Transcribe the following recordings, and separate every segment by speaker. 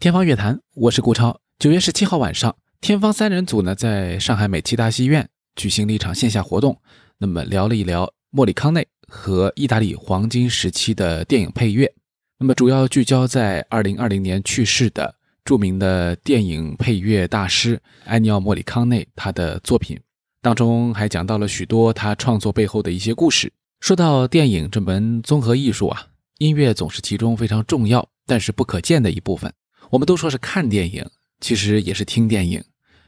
Speaker 1: 天方乐坛，我是顾超。九月十七号晚上，天方三人组呢在上海美琪大戏院举行了一场线下活动，那么聊了一聊莫里康内和意大利黄金时期的电影配乐。那么主要聚焦在二零二零年去世的著名的电影配乐大师埃尼奥·莫里康内他的作品当中，还讲到了许多他创作背后的一些故事。说到电影这门综合艺术啊，音乐总是其中非常重要但是不可见的一部分。我们都说是看电影，其实也是听电影，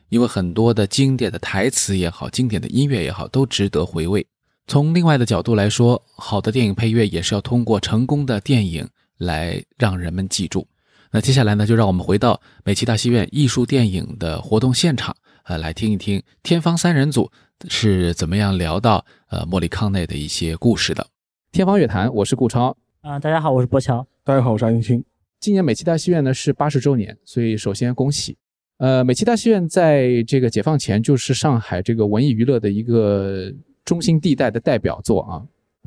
Speaker 1: 因为很多的经典的台词也好，经典的音乐也好，都值得回味。从另外的角度来说，好的电影配乐也是要通过成功的电影来让人们记住。那接下来呢，就让我们回到美琪大戏院艺术电影的活动现场，呃，来听一听天方三人组是怎么样聊到呃莫里康内的一些故事的。天方乐坛，我是顾超。
Speaker 2: 啊，大家好，我是博乔。
Speaker 3: 大家好，我是安青青。
Speaker 1: 今年美琪大戏院呢是八十周年，所以首先恭喜。呃，美琪大戏院在这个解放前就是上海这个文艺娱乐的一个中心地带的代表作啊，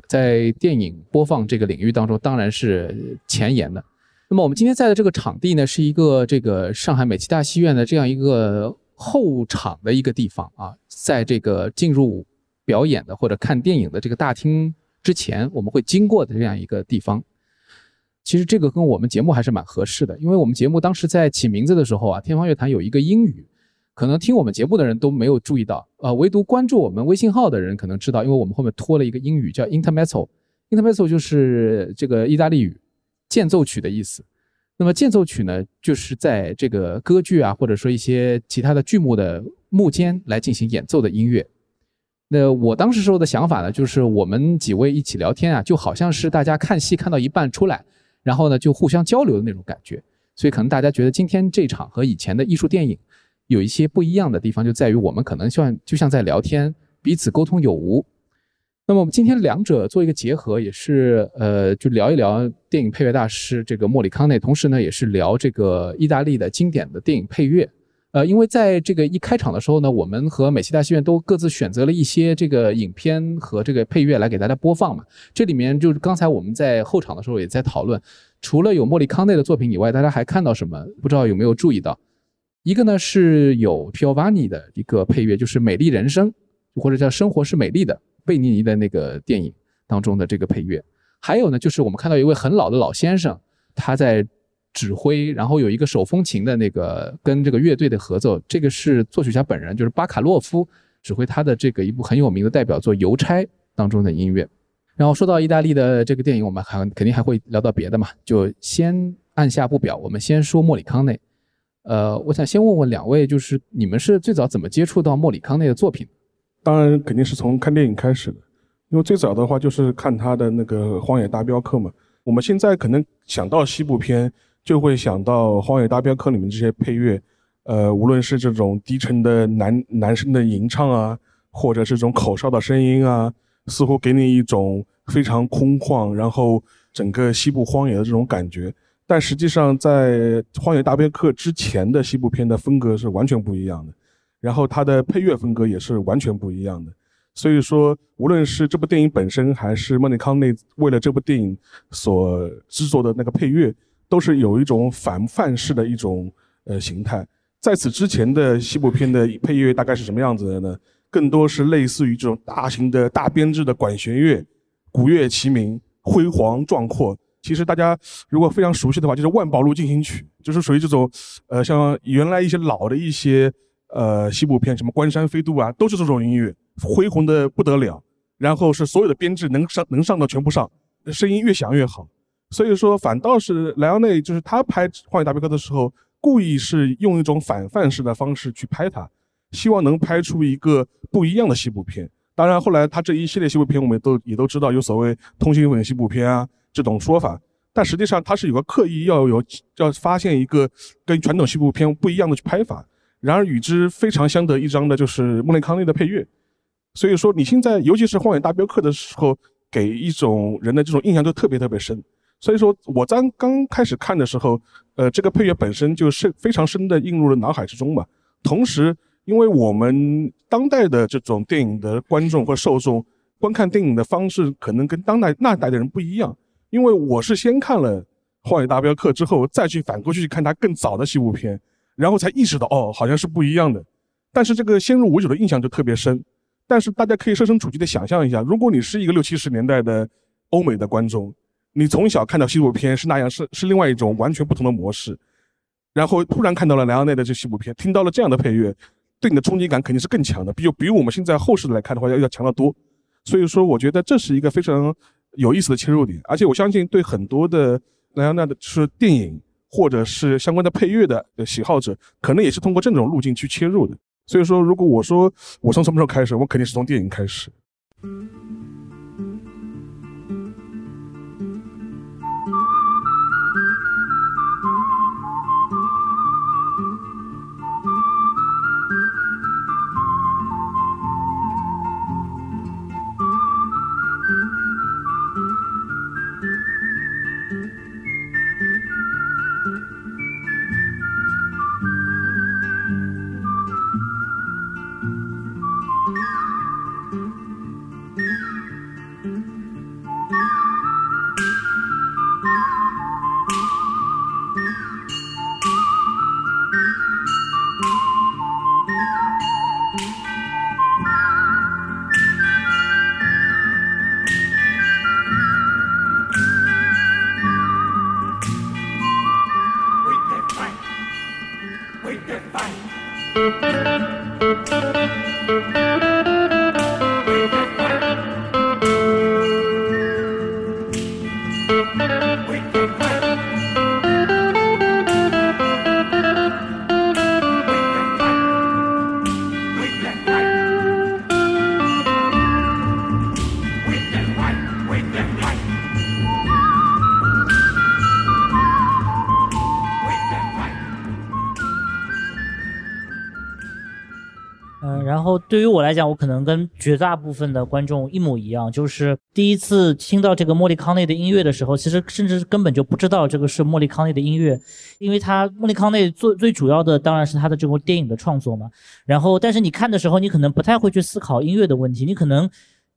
Speaker 1: 在电影播放这个领域当中当然是前沿的。那么我们今天在的这个场地呢，是一个这个上海美琪大戏院的这样一个后场的一个地方啊，在这个进入表演的或者看电影的这个大厅之前，我们会经过的这样一个地方。其实这个跟我们节目还是蛮合适的，因为我们节目当时在起名字的时候啊，天方乐坛有一个英语，可能听我们节目的人都没有注意到，呃，唯独关注我们微信号的人可能知道，因为我们后面拖了一个英语叫 intermezzo，intermezzo 就是这个意大利语间奏曲的意思。那么间奏曲呢，就是在这个歌剧啊，或者说一些其他的剧目的幕间来进行演奏的音乐。那我当时时候的想法呢，就是我们几位一起聊天啊，就好像是大家看戏看到一半出来。然后呢，就互相交流的那种感觉，所以可能大家觉得今天这场和以前的艺术电影有一些不一样的地方，就在于我们可能像就像在聊天，彼此沟通有无。那么我们今天两者做一个结合，也是呃，就聊一聊电影配乐大师这个莫里康内，同时呢，也是聊这个意大利的经典的电影配乐。呃，因为在这个一开场的时候呢，我们和美琪大戏院都各自选择了一些这个影片和这个配乐来给大家播放嘛。这里面就是刚才我们在后场的时候也在讨论，除了有莫里康内的作品以外，大家还看到什么？不知道有没有注意到？一个呢是有 Piovani 的一个配乐，就是《美丽人生》或者叫《生活是美丽的》贝尼尼的那个电影当中的这个配乐。还有呢，就是我们看到一位很老的老先生，他在。指挥，然后有一个手风琴的那个跟这个乐队的合奏，这个是作曲家本人，就是巴卡洛夫指挥他的这个一部很有名的代表作《邮差》当中的音乐。然后说到意大利的这个电影，我们还肯定还会聊到别的嘛，就先按下不表，我们先说莫里康内。呃，我想先问问两位，就是你们是最早怎么接触到莫里康内的作品？
Speaker 3: 当然肯定是从看电影开始的，因为最早的话就是看他的那个《荒野大镖客》嘛。我们现在可能想到西部片。就会想到《荒野大镖客》里面这些配乐，呃，无论是这种低沉的男男生的吟唱啊，或者是这种口哨的声音啊，似乎给你一种非常空旷，然后整个西部荒野的这种感觉。但实际上，在《荒野大镖客》之前的西部片的风格是完全不一样的，然后它的配乐风格也是完全不一样的。所以说，无论是这部电影本身，还是莫里康内为了这部电影所制作的那个配乐。都是有一种反范式的一种呃形态。在此之前的西部片的配乐大概是什么样子的呢？更多是类似于这种大型的大编制的管弦乐，鼓乐齐鸣，辉煌壮阔。其实大家如果非常熟悉的话，就是《万宝路进行曲》，就是属于这种呃像原来一些老的一些呃西部片，什么《关山飞渡》啊，都是这种音乐，恢宏的不得了。然后是所有的编制能上能上的全部上，声音越响越好。所以说，反倒是莱昂内，就是他拍《荒野大镖客》的时候，故意是用一种反范式的方式去拍它，希望能拍出一个不一样的西部片。当然，后来他这一系列西部片，我们都也都知道有所谓“通心粉西部片”啊这种说法，但实际上他是有个刻意要有要发现一个跟传统西部片不一样的去拍法。然而与之非常相得益彰的就是莫雷康内的配乐。所以说，你现在尤其是《荒野大镖客》的时候，给一种人的这种印象都特别特别深。所以说，我刚刚开始看的时候，呃，这个配乐本身就是非常深的映入了脑海之中嘛。同时，因为我们当代的这种电影的观众或受众观看电影的方式，可能跟当代那代的人不一样。因为我是先看了《《荒野大镖客》之后，再去反过去看他更早的西部片，然后才意识到哦，好像是不一样的。但是这个先入为主的印象就特别深。但是大家可以设身处地的想象一下，如果你是一个六七十年代的欧美的观众，你从小看到西部片是那样，是是另外一种完全不同的模式，然后突然看到了莱昂内的这西部片，听到了这样的配乐，对你的冲击感肯定是更强的，比比我们现在后世来看的话要要强得多。所以说，我觉得这是一个非常有意思的切入点，而且我相信对很多的莱昂纳的是电影或者是相关的配乐的喜好者，可能也是通过这种路径去切入的。所以说，如果我说我从什么时候开始，我肯定是从电影开始。Wait.
Speaker 2: 对于我来讲，我可能跟绝大部分的观众一模一样，就是第一次听到这个莫里康内的音乐的时候，其实甚至根本就不知道这个是莫里康内的音乐，因为他莫里康内最最主要的当然是他的这部电影的创作嘛。然后，但是你看的时候，你可能不太会去思考音乐的问题，你可能。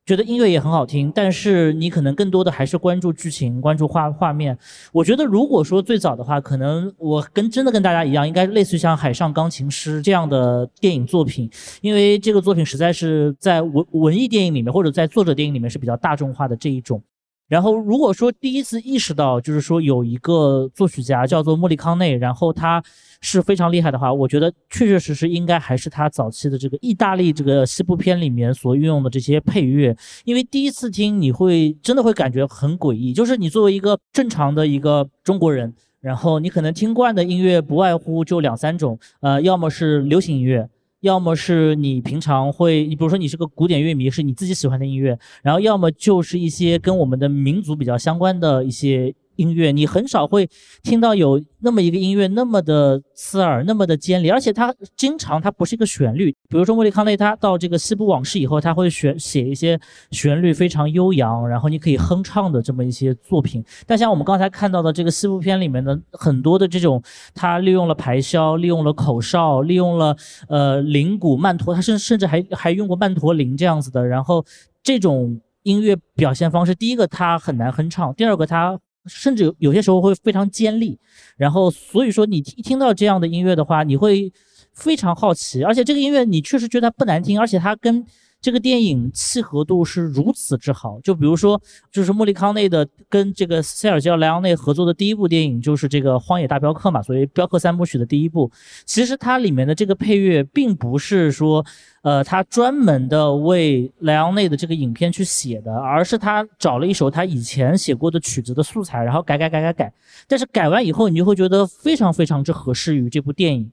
Speaker 2: 觉得音乐也很好听，但是你可能更多的还是关注剧情、关注画画面。我觉得如果说最早的话，可能我跟真的跟大家一样，应该类似于像《海上钢琴师》这样的电影作品，因为这个作品实在是在文文艺电影里面或者在作者电影里面是比较大众化的这一种。然后如果说第一次意识到，就是说有一个作曲家叫做莫里康内，然后他。是非常厉害的话，我觉得确确实实应该还是他早期的这个意大利这个西部片里面所运用的这些配乐，因为第一次听你会真的会感觉很诡异，就是你作为一个正常的一个中国人，然后你可能听惯的音乐不外乎就两三种，呃，要么是流行音乐，要么是你平常会，你比如说你是个古典乐迷，是你自己喜欢的音乐，然后要么就是一些跟我们的民族比较相关的一些。音乐，你很少会听到有那么一个音乐那么的刺耳，那么的尖利，而且它经常它不是一个旋律。比如说莫里康内，他到这个西部往事以后，他会选写一些旋律非常悠扬，然后你可以哼唱的这么一些作品。但像我们刚才看到的这个西部片里面的很多的这种，他利用了排箫，利用了口哨，利用了呃铃鼓曼陀，他甚甚至还还用过曼陀铃这样子的。然后这种音乐表现方式，第一个它很难哼唱，第二个它。甚至有有些时候会非常尖利，然后所以说你一听到这样的音乐的话，你会非常好奇，而且这个音乐你确实觉得它不难听，而且它跟这个电影契合度是如此之好。就比如说，就是莫里康内的跟这个塞尔吉奥莱昂内合作的第一部电影就是这个《荒野大镖客》嘛，所以镖客三部曲的第一部，其实它里面的这个配乐并不是说。呃，他专门的为莱昂内的这个影片去写的，而是他找了一首他以前写过的曲子的素材，然后改改改改改。但是改完以后，你就会觉得非常非常之合适于这部电影。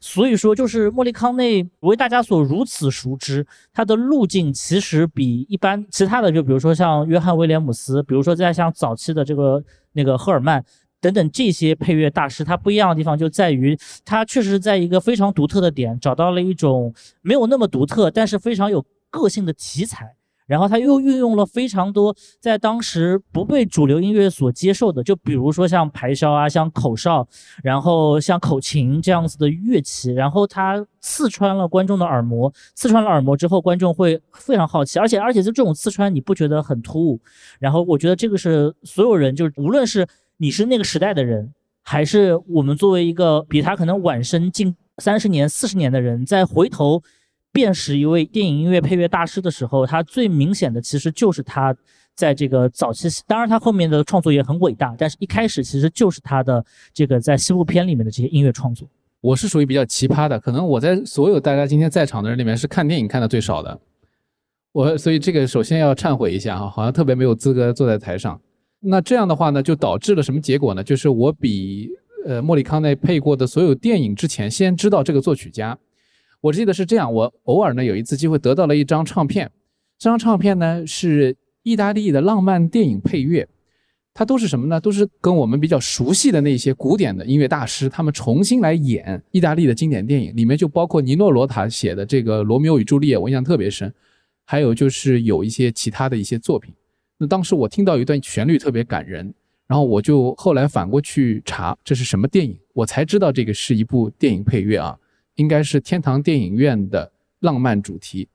Speaker 2: 所以说，就是莫里康内为大家所如此熟知，他的路径其实比一般其他的，就比如说像约翰威廉姆斯，比如说在像早期的这个那个赫尔曼。等等，这些配乐大师，他不一样的地方就在于，他确实在一个非常独特的点找到了一种没有那么独特，但是非常有个性的题材。然后他又运用了非常多在当时不被主流音乐所接受的，就比如说像排箫啊，像口哨，然后像口琴这样子的乐器。然后他刺穿了观众的耳膜，刺穿了耳膜之后，观众会非常好奇，而且而且就这种刺穿，你不觉得很突兀？然后我觉得这个是所有人，就是无论是。你是那个时代的人，还是我们作为一个比他可能晚生近三十年、四十年的人，在回头辨识一位电影音乐配乐大师的时候，他最明显的其实就是他在这个早期，当然他后面的创作也很伟大，但是一开始其实就是他的这个在西部片里面的这些音乐创作。
Speaker 1: 我是属于比较奇葩的，可能我在所有大家今天在场的人里面是看电影看的最少的。我所以这个首先要忏悔一下啊，好像特别没有资格坐在台上。那这样的话呢，就导致了什么结果呢？就是我比呃莫里康内配过的所有电影之前先知道这个作曲家。我记得是这样，我偶尔呢有一次机会得到了一张唱片，这张唱片呢是意大利的浪漫电影配乐。它都是什么呢？都是跟我们比较熟悉的那些古典的音乐大师，他们重新来演意大利的经典电影，里面就包括尼诺罗塔写的这个《罗密欧与朱丽叶》，我印象特别深。还有就是有一些其他的一些作品。那当时我听到一段旋律特别感人，然后我就后来反过去查这是什么电影，我才知道这个是一部电影配乐啊，应该是天堂电影院的浪漫主题。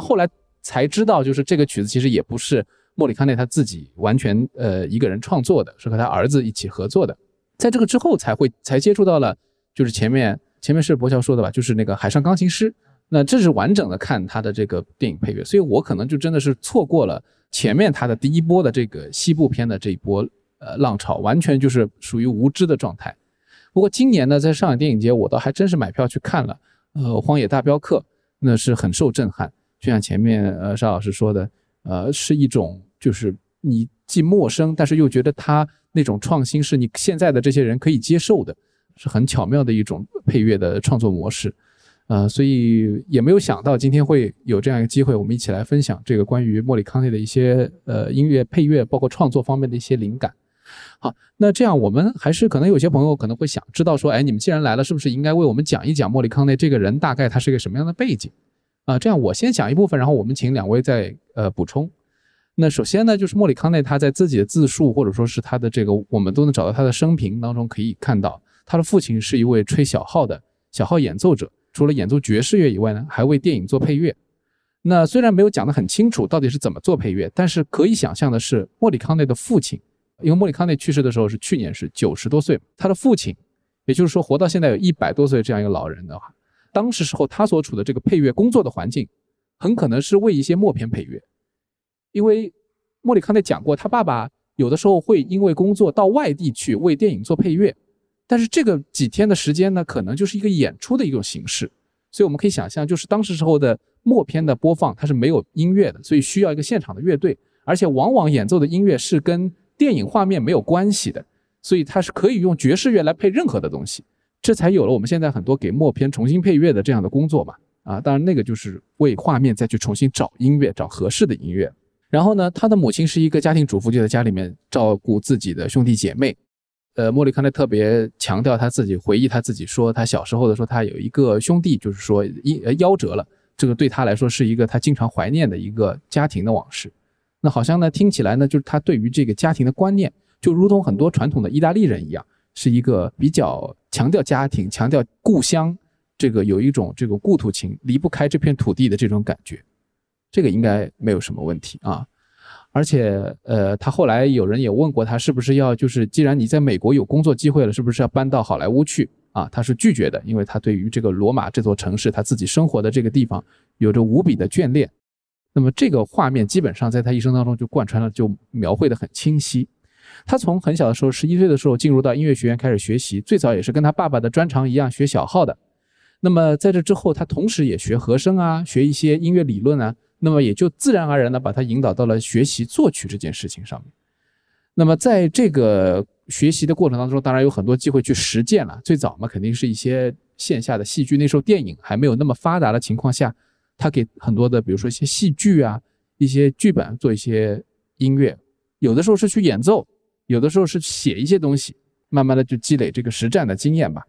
Speaker 1: 后来才知道，就是这个曲子其实也不是莫里康内他自己完全呃一个人创作的，是和他儿子一起合作的。在这个之后才会才接触到了，就是前面前面是博乔说的吧，就是那个海上钢琴师。那这是完整的看他的这个电影配乐，所以我可能就真的是错过了前面他的第一波的这个西部片的这一波呃浪潮，完全就是属于无知的状态。不过今年呢，在上海电影节，我倒还真是买票去看了，呃，《荒野大镖客》，那是很受震撼。就像前面呃邵老师说的，呃，是一种就是你既陌生，但是又觉得他那种创新是你现在的这些人可以接受的，是很巧妙的一种配乐的创作模式，呃，所以也没有想到今天会有这样一个机会，我们一起来分享这个关于莫里康内的一些呃音乐配乐，包括创作方面的一些灵感。好，那这样我们还是可能有些朋友可能会想知道说，哎，你们既然来了，是不是应该为我们讲一讲莫里康内这个人大概他是一个什么样的背景？啊，这样我先讲一部分，然后我们请两位再呃补充。那首先呢，就是莫里康内他在自己的自述或者说是他的这个，我们都能找到他的生平当中可以看到，他的父亲是一位吹小号的小号演奏者，除了演奏爵士乐以外呢，还为电影做配乐。那虽然没有讲得很清楚到底是怎么做配乐，但是可以想象的是，莫里康内的父亲，因为莫里康内去世的时候是去年是九十多岁，他的父亲，也就是说活到现在有一百多岁这样一个老人的话。当时时候，他所处的这个配乐工作的环境，很可能是为一些默片配乐，因为莫里康内讲过，他爸爸有的时候会因为工作到外地去为电影做配乐，但是这个几天的时间呢，可能就是一个演出的一种形式，所以我们可以想象，就是当时时候的默片的播放，它是没有音乐的，所以需要一个现场的乐队，而且往往演奏的音乐是跟电影画面没有关系的，所以它是可以用爵士乐来配任何的东西。这才有了我们现在很多给默片重新配乐的这样的工作嘛，啊，当然那个就是为画面再去重新找音乐，找合适的音乐。然后呢，他的母亲是一个家庭主妇，就在家里面照顾自己的兄弟姐妹。呃，莫里康内特别强调他自己回忆他自己说，他小时候的时候，他有一个兄弟，就是说一呃夭折了，这个对他来说是一个他经常怀念的一个家庭的往事。那好像呢，听起来呢，就是他对于这个家庭的观念，就如同很多传统的意大利人一样，是一个比较强调家庭、强调故乡，这个有一种这个故土情，离不开这片土地的这种感觉。这个应该没有什么问题啊。而且，呃，他后来有人也问过他，是不是要就是，既然你在美国有工作机会了，是不是要搬到好莱坞去啊？他是拒绝的，因为他对于这个罗马这座城市，他自己生活的这个地方，有着无比的眷恋。那么这个画面基本上在他一生当中就贯穿了，就描绘的很清晰。他从很小的时候，十一岁的时候进入到音乐学院开始学习，最早也是跟他爸爸的专长一样学小号的。那么在这之后，他同时也学和声啊，学一些音乐理论啊。那么也就自然而然的把他引导到了学习作曲这件事情上面。那么在这个学习的过程当中，当然有很多机会去实践了。最早嘛，肯定是一些线下的戏剧，那时候电影还没有那么发达的情况下，他给很多的，比如说一些戏剧啊、一些剧本做一些音乐，有的时候是去演奏，有的时候是写一些东西，慢慢的就积累这个实战的经验吧。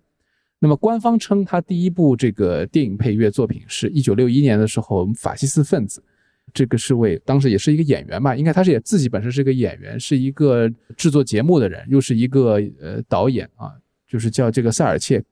Speaker 1: 那么官方称他第一部这个电影配乐作品是一九六一年的时候，《法西斯分子》，这个是为当时也是一个演员嘛，应该他是也自己本身是一个演员，是一个制作节目的人，又是一个呃导演啊，就是叫这个塞尔切，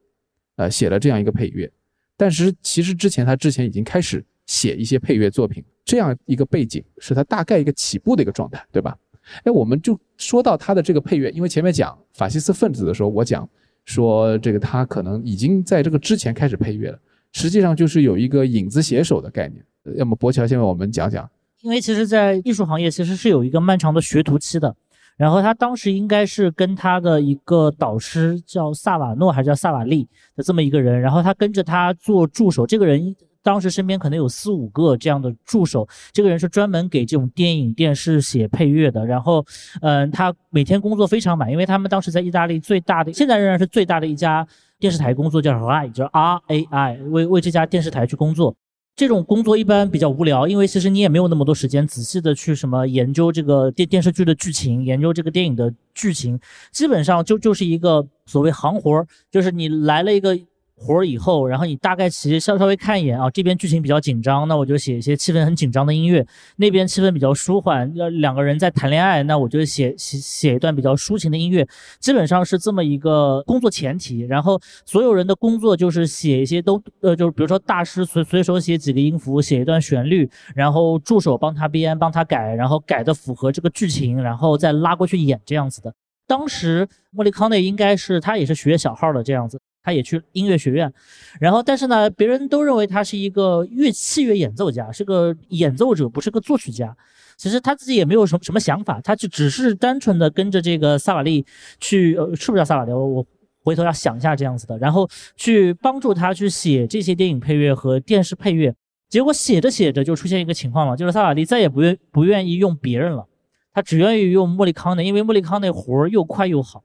Speaker 1: 呃写了这样一个配乐。但是其实之前他之前已经开始写一些配乐作品，这样一个背景是他大概一个起步的一个状态，对吧？哎，我们就说到他的这个配乐，因为前面讲《法西斯分子》的时候，我讲。说这个他可能已经在这个之前开始配乐了，实际上就是有一个影子写手的概念。要么博乔先为我们讲讲，
Speaker 2: 因为其实，在艺术行业其实是有一个漫长的学徒期的。然后他当时应该是跟他的一个导师叫萨瓦诺还是叫萨瓦利的这么一个人，然后他跟着他做助手。这个人。当时身边可能有四五个这样的助手，这个人是专门给这种电影、电视写配乐的。然后，嗯，他每天工作非常满，因为他们当时在意大利最大的，现在仍然是最大的一家电视台工作，叫 RAI，叫 R A I，为为这家电视台去工作。这种工作一般比较无聊，因为其实你也没有那么多时间仔细的去什么研究这个电电视剧的剧情，研究这个电影的剧情，基本上就就是一个所谓行活儿，就是你来了一个。活儿以后，然后你大概其实稍稍微看一眼啊，这边剧情比较紧张，那我就写一些气氛很紧张的音乐；那边气氛比较舒缓，要两个人在谈恋爱，那我就写写写一段比较抒情的音乐。基本上是这么一个工作前提，然后所有人的工作就是写一些都呃，就是比如说大师随随手写几个音符，写一段旋律，然后助手帮他编帮他改，然后改的符合这个剧情，然后再拉过去演这样子的。当时莫里康内应该是他也是学小号的这样子。他也去音乐学院，然后但是呢，别人都认为他是一个乐器乐演奏家，是个演奏者，不是个作曲家。其实他自己也没有什么什么想法，他就只是单纯的跟着这个萨瓦利去，呃，是不是叫萨瓦利？我我回头要想一下这样子的，然后去帮助他去写这些电影配乐和电视配乐。结果写着写着就出现一个情况了，就是萨瓦利再也不愿不愿意用别人了，他只愿意用莫里康内，因为莫里康内活儿又快又好。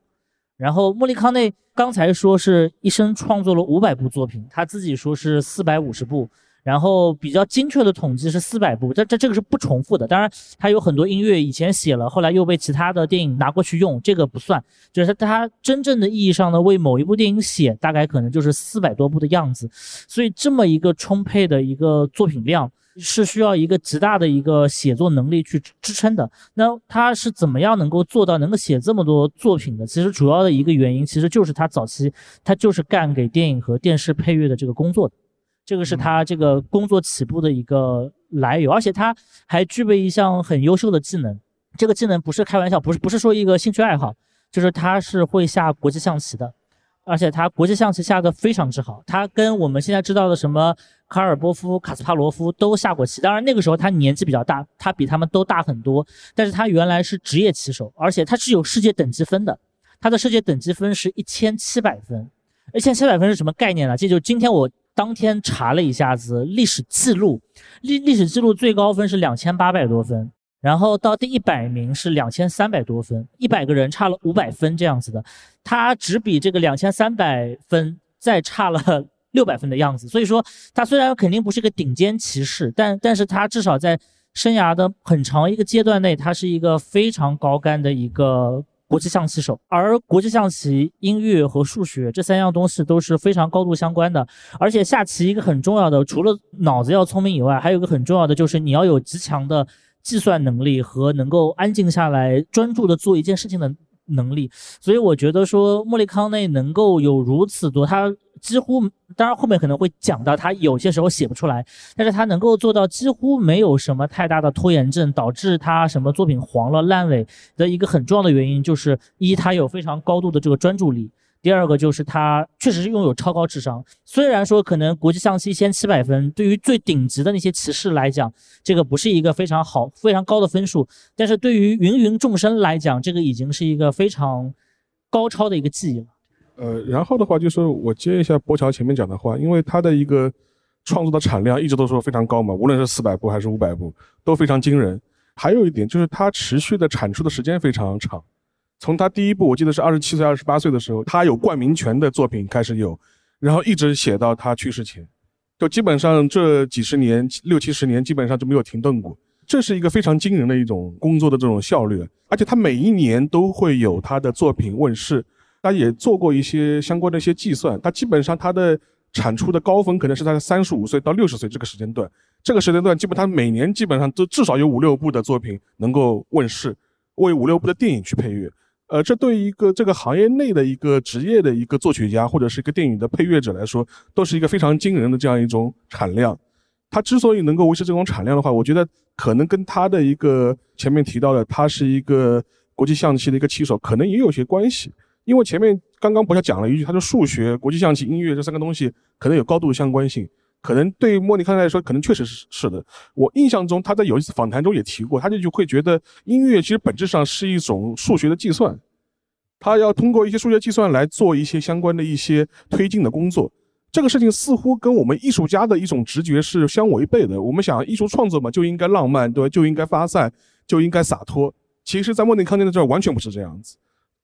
Speaker 2: 然后莫里康内刚才说是一生创作了五百部作品，他自己说是四百五十部，然后比较精确的统计是四百部，这这这个是不重复的。当然他有很多音乐以前写了，后来又被其他的电影拿过去用，这个不算。就是他真正的意义上呢，为某一部电影写，大概可能就是四百多部的样子。所以这么一个充沛的一个作品量。是需要一个极大的一个写作能力去支撑的。那他是怎么样能够做到能够写这么多作品的？其实主要的一个原因，其实就是他早期他就是干给电影和电视配乐的这个工作的，这个是他这个工作起步的一个来由。而且他还具备一项很优秀的技能，这个技能不是开玩笑，不是不是说一个兴趣爱好，就是他是会下国际象棋的。而且他国际象棋下的非常之好，他跟我们现在知道的什么卡尔波夫、卡斯帕罗夫都下过棋。当然那个时候他年纪比较大，他比他们都大很多。但是他原来是职业棋手，而且他是有世界等级分的。他的世界等级分是一千七百分，一千七百分是什么概念呢？这就是今天我当天查了一下子历史记录，历历史记录最高分是两千八百多分。然后到第一百名是两千三百多分，一百个人差了五百分这样子的，他只比这个两千三百分再差了六百分的样子。所以说，他虽然肯定不是个顶尖骑士，但但是他至少在生涯的很长一个阶段内，他是一个非常高干的一个。国际象棋手，而国际象棋、音乐和数学这三样东西都是非常高度相关的。而且下棋一个很重要的，除了脑子要聪明以外，还有一个很重要的就是你要有极强的计算能力和能够安静下来专注的做一件事情的。能力，所以我觉得说莫莉康内能够有如此多，他几乎，当然后面可能会讲到他有些时候写不出来，但是他能够做到几乎没有什么太大的拖延症，导致他什么作品黄了烂尾的一个很重要的原因就是一，他有非常高度的这个专注力。第二个就是他确实是拥有超高智商，虽然说可能国际象棋一千七百分对于最顶级的那些棋士来讲，这个不是一个非常好、非常高的分数，但是对于芸芸众生来讲，这个已经是一个非常高超的一个技艺了。
Speaker 3: 呃，然后的话就是我接一下波乔前面讲的话，因为他的一个创作的产量一直都说非常高嘛，无论是四百部还是五百部都非常惊人。还有一点就是他持续的产出的时间非常长。从他第一部，我记得是二十七岁、二十八岁的时候，他有冠名权的作品开始有，然后一直写到他去世前，就基本上这几十年、六七十年基本上就没有停顿过。这是一个非常惊人的一种工作的这种效率，而且他每一年都会有他的作品问世，他也做过一些相关的一些计算，他基本上他的产出的高峰可能是在三十五岁到六十岁这个时间段，这个时间段基本他每年基本上都至少有五六部的作品能够问世，为五六部的电影去配乐。呃，这对于一个这个行业内的一个职业的一个作曲家或者是一个电影的配乐者来说，都是一个非常惊人的这样一种产量。他之所以能够维持这种产量的话，我觉得可能跟他的一个前面提到的，他是一个国际象棋的一个棋手，可能也有些关系。因为前面刚刚不是讲了一句，他说数学、国际象棋、音乐这三个东西可能有高度相关性。可能对莫尼康来说，可能确实是是的。我印象中，他在有一次访谈中也提过，他就就会觉得音乐其实本质上是一种数学的计算，他要通过一些数学计算来做一些相关的一些推进的工作。这个事情似乎跟我们艺术家的一种直觉是相违背的。我们想艺术创作嘛，就应该浪漫，对吧？就应该发散，就应该洒脱。其实，在莫尼康内的这儿完全不是这样子。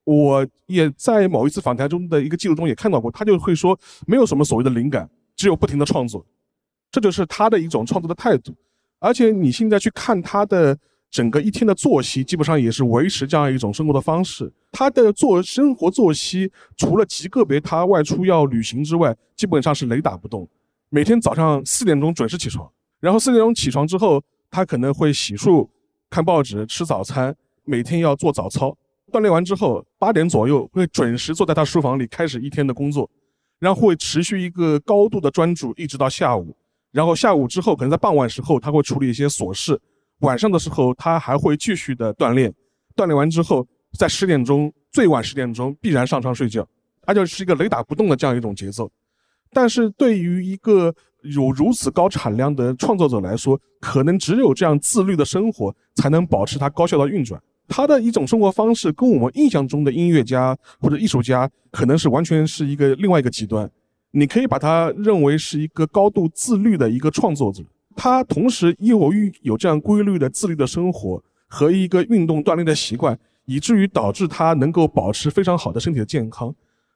Speaker 3: 我也在某一次访谈中的一个记录中也看到过，他就会说，没有什么所谓的灵感。只有不停的创作，这就是他的一种创作的态度。而且你现在去看他的整个一天的作息，基本上也是维持这样一种生活的方式。他的做生活作息，除了极个别他外出要旅行之外，基本上是雷打不动。每天早上四点钟准时起床，然后四点钟起床之后，他可能会洗漱、看报纸、吃早餐，每天要做早操。锻炼完之后，八点左右会准时坐在他书房里开始一天的工作。然后会持续一个高度的专注，一直到下午。然后下午之后，可能在傍晚时候，他会处理一些琐事。晚上的时候，他还会继续的锻炼。锻炼完之后，在十点钟，最晚十点钟必然上床睡觉。他就是一个雷打不动的这样一种节奏。但是对于一个有如此高产量的创作者来说，可能只有这样自律的生活，才能保持他高效的运转。他的一种生活方式跟我们印象中的音乐家或者艺术家可能是完全是一个另外一个极端。你可以把他认为是一个高度自律的一个创作者。他同时又有这样规律的自律的生活和一个运动锻炼的习惯，以至于导致他能够保持非常好的身体的健康。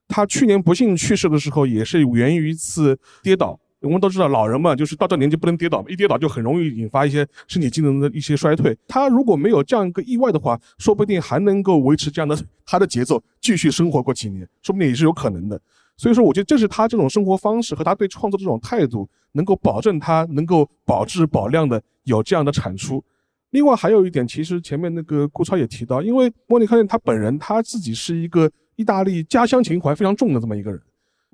Speaker 3: 他去年不幸去世的时候，也是源于一次跌倒。我们都知道，老人嘛，就是到这年纪不能跌倒，一跌倒就很容易引发一些身体机能的一些衰退。他如果没有这样一个意外的话，说不定还能够维持这样的他的节奏，继续生活过几年，说不定也是有可能的。所以说，我觉得这是他这种生活方式和他对创作这种态度，能够保证他能够保质保量的有这样的产出。另外还有一点，其实前面那个顾超也提到，因为莫妮康他本人他自己是一个意大利家乡情怀非常重的这么一个人。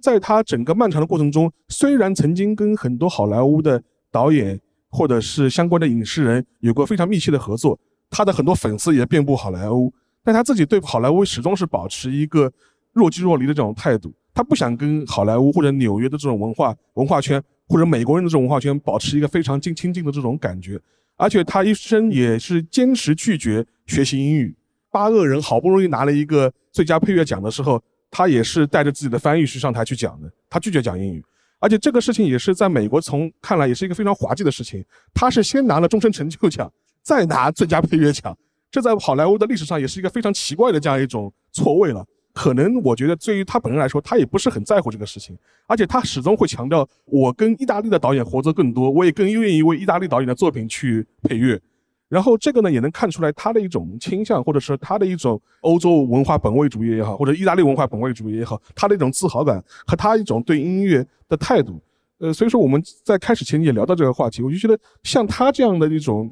Speaker 3: 在他整个漫长的过程中，虽然曾经跟很多好莱坞的导演或者是相关的影视人有过非常密切的合作，他的很多粉丝也遍布好莱坞，但他自己对好莱坞始终是保持一个若即若离的这种态度。他不想跟好莱坞或者纽约的这种文化文化圈或者美国人的这种文化圈保持一个非常近亲近的这种感觉，而且他一生也是坚持拒绝学习英语。八恶人好不容易拿了一个最佳配乐奖的时候。他也是带着自己的翻译去上台去讲的，他拒绝讲英语，而且这个事情也是在美国从看来也是一个非常滑稽的事情。他是先拿了终身成就奖，再拿最佳配乐奖，这在好莱坞的历史上也是一个非常奇怪的这样一种错位了。可能我觉得对于他本人来说，他也不是很在乎这个事情，而且他始终会强调，我跟意大利的导演合作更多，我也更愿意为意大利导演的作品去配乐。然后这个呢，也能看出来他的一种倾向，或者是他的一种欧洲文化本位主义也好，或者意大利文化本位主义也好，他的一种自豪感和他一种对音乐的态度。呃，所以说我们在开始前也聊到这个话题，我就觉得像他这样的一种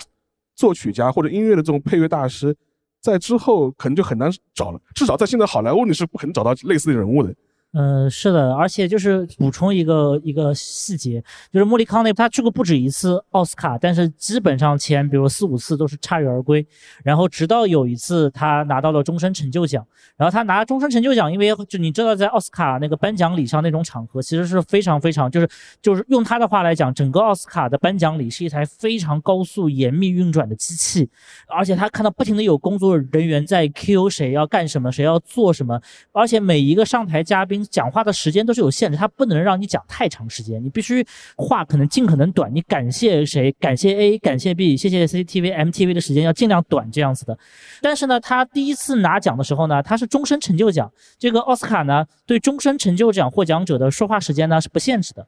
Speaker 3: 作曲家或者音乐的这种配乐大师，在之后可能就很难找了，至少在现在好莱坞你是不可能找到类似的人物的。
Speaker 2: 嗯，是的，而且就是补充一个一个细节，就是莫里康内他去过不止一次奥斯卡，但是基本上前比如四五次都是铩羽而归，然后直到有一次他拿到了终身成就奖，然后他拿终身成就奖，因为就你知道在奥斯卡那个颁奖礼上那种场合，其实是非常非常就是就是用他的话来讲，整个奥斯卡的颁奖礼是一台非常高速严密运转的机器，而且他看到不停的有工作人员在 Q 谁要干什么，谁要做什么，而且每一个上台嘉宾。讲话的时间都是有限制，他不能让你讲太长时间，你必须话可能尽可能短。你感谢谁？感谢 A，感谢 B，谢谢 CCTV、MTV 的时间要尽量短，这样子的。但是呢，他第一次拿奖的时候呢，他是终身成就奖。这个奥斯卡呢，对终身成就奖获奖者的说话时间呢是不限制的。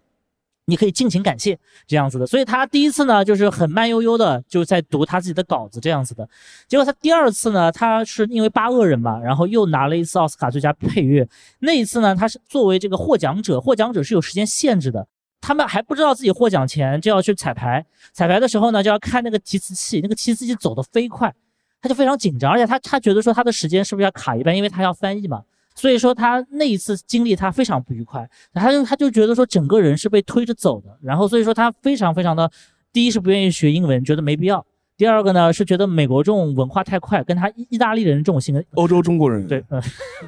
Speaker 2: 你可以尽情感谢这样子的，所以他第一次呢就是很慢悠悠的就在读他自己的稿子这样子的，结果他第二次呢，他是因为八恶人嘛，然后又拿了一次奥斯卡最佳配乐，那一次呢，他是作为这个获奖者，获奖者是有时间限制的，他们还不知道自己获奖前就要去彩排，彩排的时候呢就要看那个提词器，那个提词器走得飞快，他就非常紧张，而且他他觉得说他的时间是不是要卡一半，因为他要翻译嘛。所以说他那一次经历他非常不愉快，他就他就觉得说整个人是被推着走的，然后所以说他非常非常的，第一是不愿意学英文，觉得没必要；第二个呢是觉得美国这种文化太快，跟他意大利人这种性格，
Speaker 3: 欧洲中国人。
Speaker 2: 对，嗯，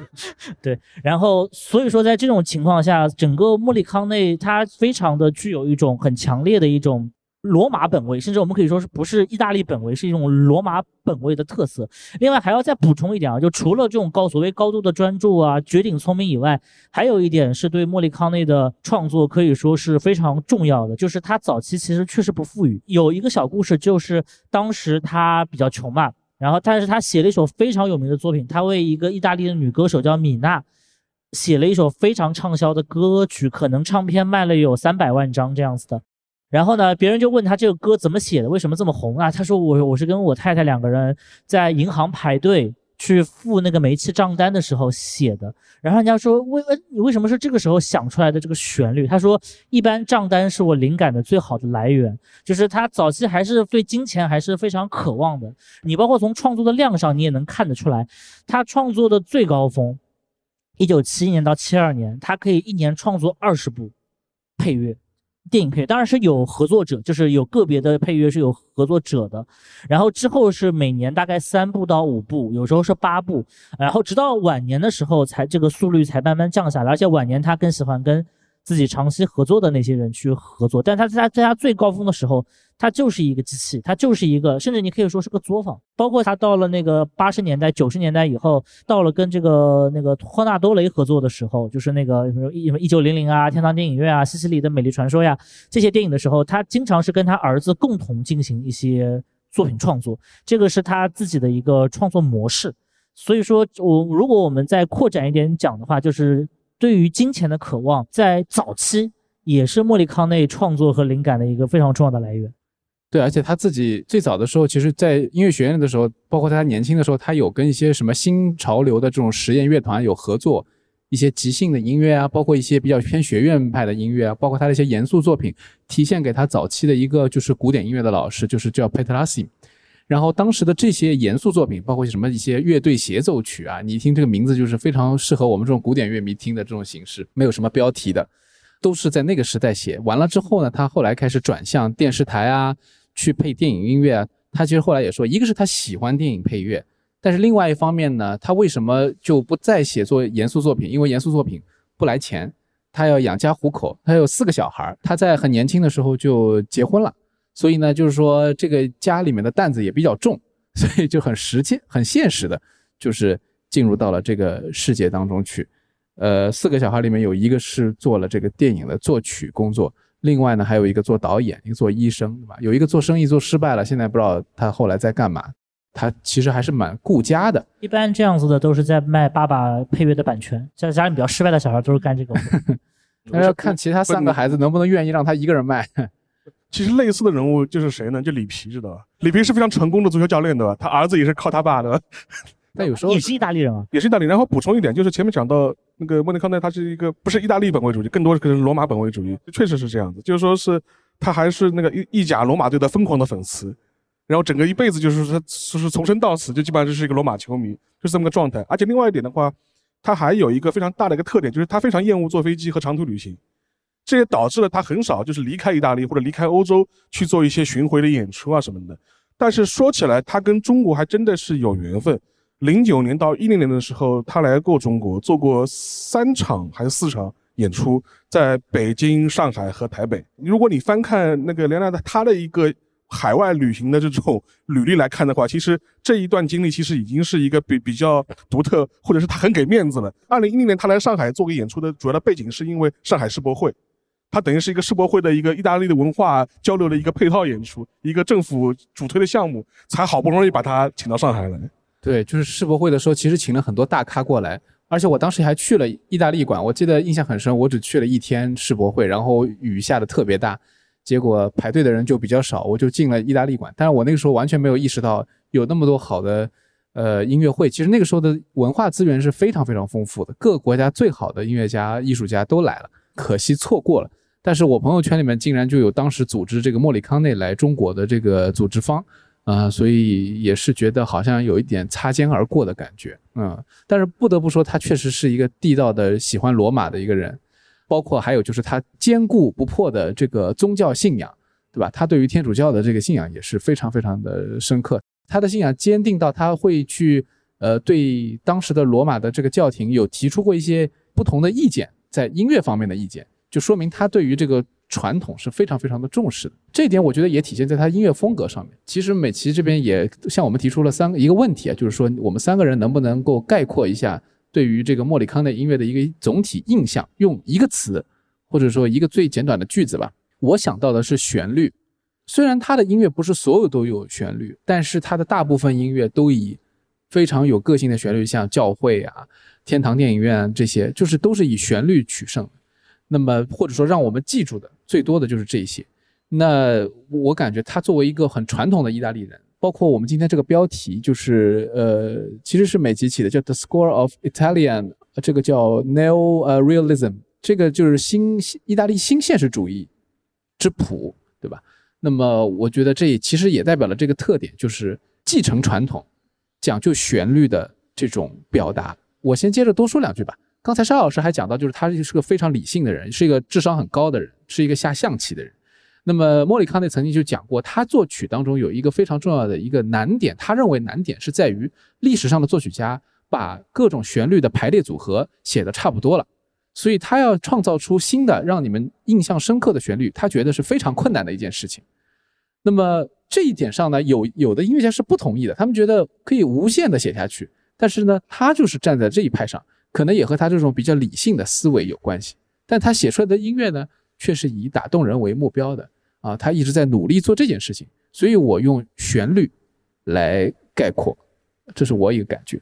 Speaker 2: 对，然后所以说在这种情况下，整个莫里康内他非常的具有一种很强烈的一种。罗马本位，甚至我们可以说是不是意大利本位，是一种罗马本位的特色。另外还要再补充一点啊，就除了这种高所谓高度的专注啊、绝顶聪明以外，还有一点是对莫里康内的创作可以说是非常重要的，就是他早期其实确实不富裕。有一个小故事，就是当时他比较穷嘛，然后但是他写了一首非常有名的作品，他为一个意大利的女歌手叫米娜写了一首非常畅销的歌曲，可能唱片卖了有三百万张这样子的。然后呢，别人就问他这个歌怎么写的，为什么这么红啊？他说我我是跟我太太两个人在银行排队去付那个煤气账单的时候写的。然后人家说为呃你为什么是这个时候想出来的这个旋律？他说一般账单是我灵感的最好的来源，就是他早期还是对金钱还是非常渴望的。你包括从创作的量上，你也能看得出来，他创作的最高峰，一九七一年到七二年，他可以一年创作二十部配乐。电影配乐当然是有合作者，就是有个别的配乐是有合作者的，然后之后是每年大概三部到五部，有时候是八部，然后直到晚年的时候才这个速率才慢慢降下来，而且晚年他更喜欢跟。自己长期合作的那些人去合作，但他在他在他最高峰的时候，他就是一个机器，他就是一个，甚至你可以说是个作坊。包括他到了那个八十年代、九十年代以后，到了跟这个那个托纳多雷合作的时候，就是那个什么一一九零零啊、天堂电影院啊、西西里的美丽传说呀这些电影的时候，他经常是跟他儿子共同进行一些作品创作，这个是他自己的一个创作模式。所以说，我如果我们再扩展一点讲的话，就是。对于金钱的渴望，在早期也是莫里康内创作和灵感的一个非常重要的来源。
Speaker 1: 对，而且他自己最早的时候，其实，在音乐学院的时候，包括他年轻的时候，他有跟一些什么新潮流的这种实验乐团有合作，一些即兴的音乐啊，包括一些比较偏学院派的音乐啊，包括他的一些严肃作品，体现给他早期的一个就是古典音乐的老师，就是叫佩特拉西。然后当时的这些严肃作品，包括什么一些乐队协奏曲啊，你听这个名字就是非常适合我们这种古典乐迷听的这种形式，没有什么标题的，都是在那个时代写完了之后呢，他后来开始转向电视台啊，去配电影音乐啊。他其实后来也说，一个是他喜欢电影配乐，但是另外一方面呢，他为什么就不再写作严肃作品？因为严肃作品不来钱，他要养家糊口，他有四个小孩，他在很年轻的时候就结婚了。所以呢，就是说这个家里面的担子也比较重，所以就很实际、很现实的，就是进入到了这个世界当中去。呃，四个小孩里面有一个是做了这个电影的作曲工作，另外呢还有一个做导演，一个做医生，对吧？有一个做生意做失败了，现在不知道他后来在干嘛。他其实还是蛮顾家的。
Speaker 2: 一般这样子的都是在卖爸爸配乐的版权，像家里比较失败的小孩都是干这个。
Speaker 1: 那要看其他三个孩子能不能愿意让他一个人卖。
Speaker 3: 其实类似的人物就是谁呢？就里皮，知道吧？里皮是非常成功的足球教练，对吧？他儿子也是靠他爸的。
Speaker 1: 但有时候
Speaker 2: 也是意大利人啊，
Speaker 3: 也是意大利。然后补充一点，就是前面讲到那个莫尼康内，他是一个不是意大利本位主义，更多的是罗马本位主义，确实是这样子。就是说是他还是那个意意甲罗马队的疯狂的粉丝，然后整个一辈子就是他就是从生到死就基本上就是一个罗马球迷，就是这么个状态。而且另外一点的话，他还有一个非常大的一个特点，就是他非常厌恶坐飞机和长途旅行。这也导致了他很少就是离开意大利或者离开欧洲去做一些巡回的演出啊什么的。但是说起来，他跟中国还真的是有缘分。零九年到一零年的时候，他来过中国，做过三场还是四场演出，在北京、上海和台北。如果你翻看那个连来的他的一个海外旅行的这种履历来看的话，其实这一段经历其实已经是一个比比较独特，或者是他很给面子了。二零一零年他来上海做个演出的主要的背景，是因为上海世博会。它等于是一个世博会的一个意大利的文化交流的一个配套演出，一个政府主推的项目，才好不容易把他请到上海来。
Speaker 1: 对，就是世博会的时候，其实请了很多大咖过来，而且我当时还去了意大利馆，我记得印象很深。我只去了一天世博会，然后雨下的特别大，结果排队的人就比较少，我就进了意大利馆。但是我那个时候完全没有意识到有那么多好的呃音乐会。其实那个时候的文化资源是非常非常丰富的，各个国家最好的音乐家、艺术家都来了，可惜错过了。但是我朋友圈里面竟然就有当时组织这个莫里康内来中国的这个组织方，啊，所以也是觉得好像有一点擦肩而过的感觉，嗯。但是不得不说，他确实是一个地道的喜欢罗马的一个人，包括还有就是他坚固不破的这个宗教信仰，对吧？他对于天主教的这个信仰也是非常非常的深刻，他的信仰坚定到他会去，呃，对当时的罗马的这个教廷有提出过一些不同的意见，在音乐方面的意见。就说明他对于这个传统是非常非常的重视的，这一点我觉得也体现在他音乐风格上面。其实美琪这边也向我们提出了三个一个问题啊，就是说我们三个人能不能够概括一下对于这个莫里康内音乐的一个总体印象，用一个词或者说一个最简短的句子吧。我想到的是旋律，虽然他的音乐不是所有都有旋律，但是他的大部分音乐都以非常有个性的旋律，像教会啊、天堂电影院这些，就是都是以旋律取胜。那么或者说让我们记住的最多的就是这些。那我感觉他作为一个很传统的意大利人，包括我们今天这个标题就是呃，其实是美籍起的，叫 The Score of Italian，这个叫 Neo 呃 Realism，这个就是新意大利新现实主义之谱，对吧？那么我觉得这其实也代表了这个特点，就是继承传统，讲究旋律的这种表达。我先接着多说两句吧。刚才沙老师还讲到，就是他是个非常理性的人，是一个智商很高的人，是一个下象棋的人。那么莫里康内曾经就讲过，他作曲当中有一个非常重要的一个难点，他认为难点是在于历史上的作曲家把各种旋律的排列组合写的差不多了，所以他要创造出新的让你们印象深刻的旋律，他觉得是非常困难的一件事情。那么这一点上呢，有有的音乐家是不同意的，他们觉得可以无限的写下去，但是呢，他就是站在这一派上。可能也和他这种比较理性的思维有关系，但他写出来的音乐呢，却是以打动人为目标的啊，他一直在努力做这件事情，所以我用旋律来概括，这是我一个感觉。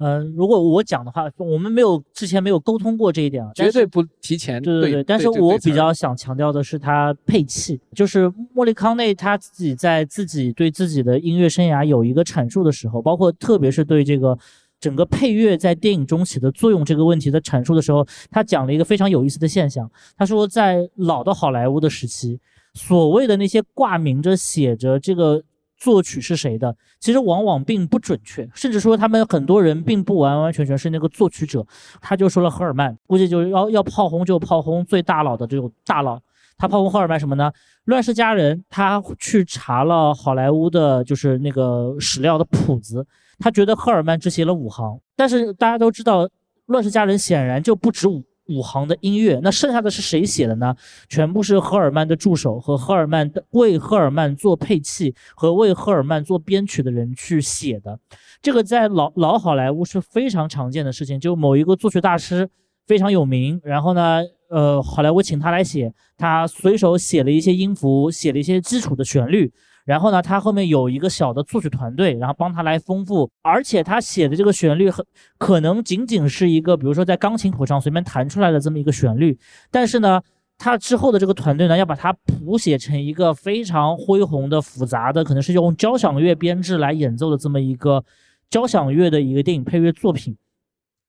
Speaker 2: 嗯，如果我讲的话，我们没有之前没有沟通过这一点啊，
Speaker 1: 绝对不提前。
Speaker 2: 对对对，但是我比较想强调的是他配器，就是莫里康内他自己在自己对自己的音乐生涯有一个阐述的时候，包括特别是对这个。整个配乐在电影中起的作用这个问题的阐述的时候，他讲了一个非常有意思的现象。他说，在老的好莱坞的时期，所谓的那些挂名着写着这个作曲是谁的，其实往往并不准确，甚至说他们很多人并不完完全全是那个作曲者。他就说了，赫尔曼估计就是要要炮轰就炮轰最大佬的这种大佬。他炮轰赫尔曼什么呢？《乱世佳人》，他去查了好莱坞的就是那个史料的谱子。他觉得赫尔曼只写了五行，但是大家都知道，《乱世佳人》显然就不止五五行的音乐，那剩下的是谁写的呢？全部是赫尔曼的助手和赫尔曼的为赫尔曼做配器和为赫尔曼做编曲的人去写的。这个在老老好莱坞是非常常见的事情，就某一个作曲大师非常有名，然后呢，呃，好莱坞请他来写，他随手写了一些音符，写了一些基础的旋律。然后呢，他后面有一个小的作曲团队，然后帮他来丰富，而且他写的这个旋律很可能仅仅是一个，比如说在钢琴谱上随便弹出来的这么一个旋律，但是呢，他之后的这个团队呢，要把它谱写成一个非常恢宏的、复杂的，可能是用交响乐编制来演奏的这么一个交响乐的一个电影配乐作品。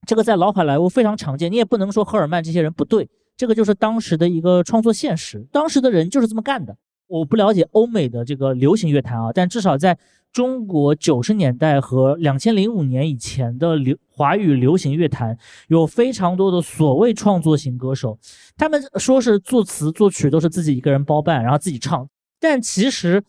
Speaker 2: 这个在老好莱坞非常常见，你也不能说赫尔曼这些人不对，这个就是当时的一个创作现实，当时的人就是这么干的。我不了解欧美的这个流行乐坛啊，但至少在中国九十年代和两千零五年以前的流华语流行乐坛，有非常多的所谓创作型歌手，他们说是作词作曲都是自己一个人包办，然后自己唱，但其实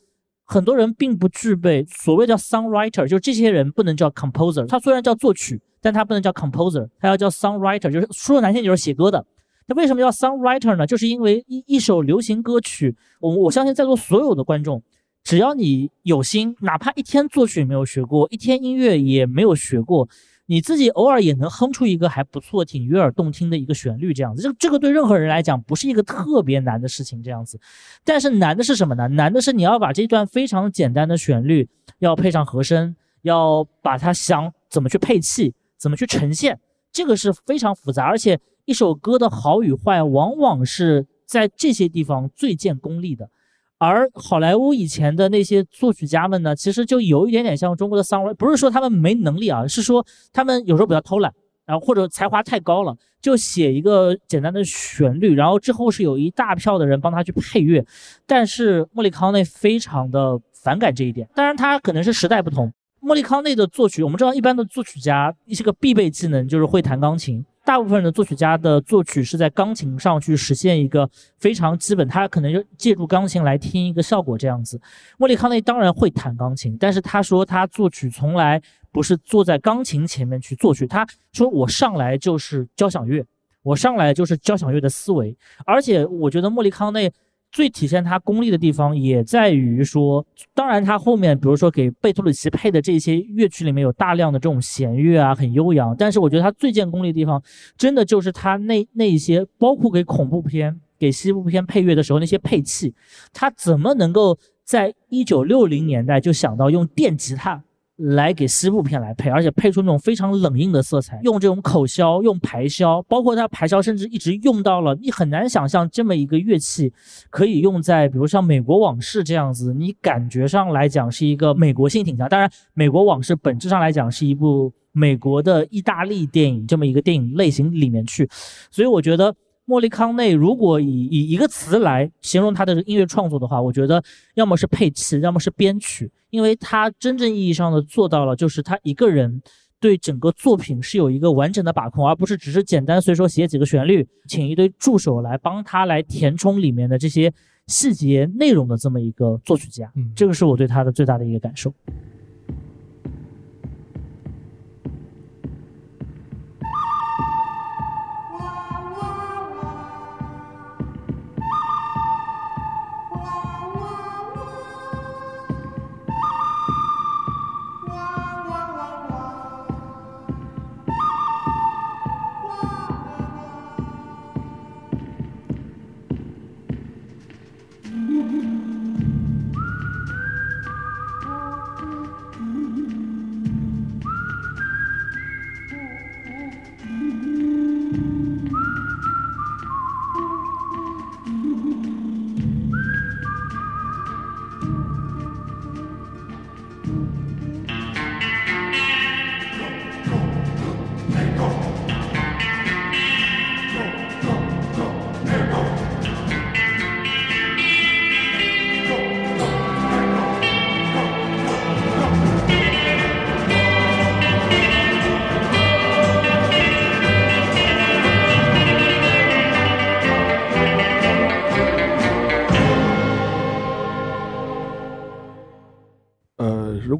Speaker 2: 很多人并不具备所谓叫 songwriter，就这些人不能叫 composer，他虽然叫作曲，但他不能叫 composer，他要叫 songwriter，就是说难听就是写歌的。那为什么叫 songwriter 呢？就是因为一一首流行歌曲，我我相信在座所有的观众，只要你有心，哪怕一天作曲没有学过，一天音乐也没有学过，你自己偶尔也能哼出一个还不错、挺悦耳动听的一个旋律，这样子。这这个对任何人来讲不是一个特别难的事情，这样子。但是难的是什么呢？难的是你要把这段非常简单的旋律要配上和声，要把它想怎么去配器，怎么去呈现，这个是非常复杂，而且。一首歌的好与坏，往往是在这些地方最见功力的。而好莱坞以前的那些作曲家们呢，其实就有一点点像中国的桑威，不是说他们没能力啊，是说他们有时候比较偷懒，然后或者才华太高了，就写一个简单的旋律，然后之后是有一大票的人帮他去配乐。但是莫里康内非常的反感这一点，当然他可能是时代不同。莫里康内的作曲，我们知道一般的作曲家一些个必备技能就是会弹钢琴。大部分的作曲家的作曲是在钢琴上去实现一个非常基本，他可能就借助钢琴来听一个效果这样子。莫里康内当然会弹钢琴，但是他说他作曲从来不是坐在钢琴前面去作曲，他说我上来就是交响乐，我上来就是交响乐的思维。而且我觉得莫里康内。最体现他功力的地方也在于说，当然他后面比如说给贝托鲁奇配的这些乐曲里面有大量的这种弦乐啊，很悠扬。但是我觉得他最见功力的地方，真的就是他那那一些，包括给恐怖片、给西部片配乐的时候那些配器，他怎么能够在一九六零年代就想到用电吉他？来给西部片来配，而且配出那种非常冷硬的色彩，用这种口箫，用排箫，包括它排箫，甚至一直用到了你很难想象这么一个乐器可以用在，比如像《美国往事》这样子，你感觉上来讲是一个美国性挺强。当然，《美国往事》本质上来讲是一部美国的意大利电影这么一个电影类型里面去，所以我觉得。莫里康内如果以以一个词来形容他的音乐创作的话，我觉得要么是配器，要么是编曲，因为他真正意义上的做到了，就是他一个人对整个作品是有一个完整的把控，而不是只是简单随手写几个旋律，请一堆助手来帮他来填充里面的这些细节内容的这么一个作曲家。嗯，这个是我对他的最大的一个感受。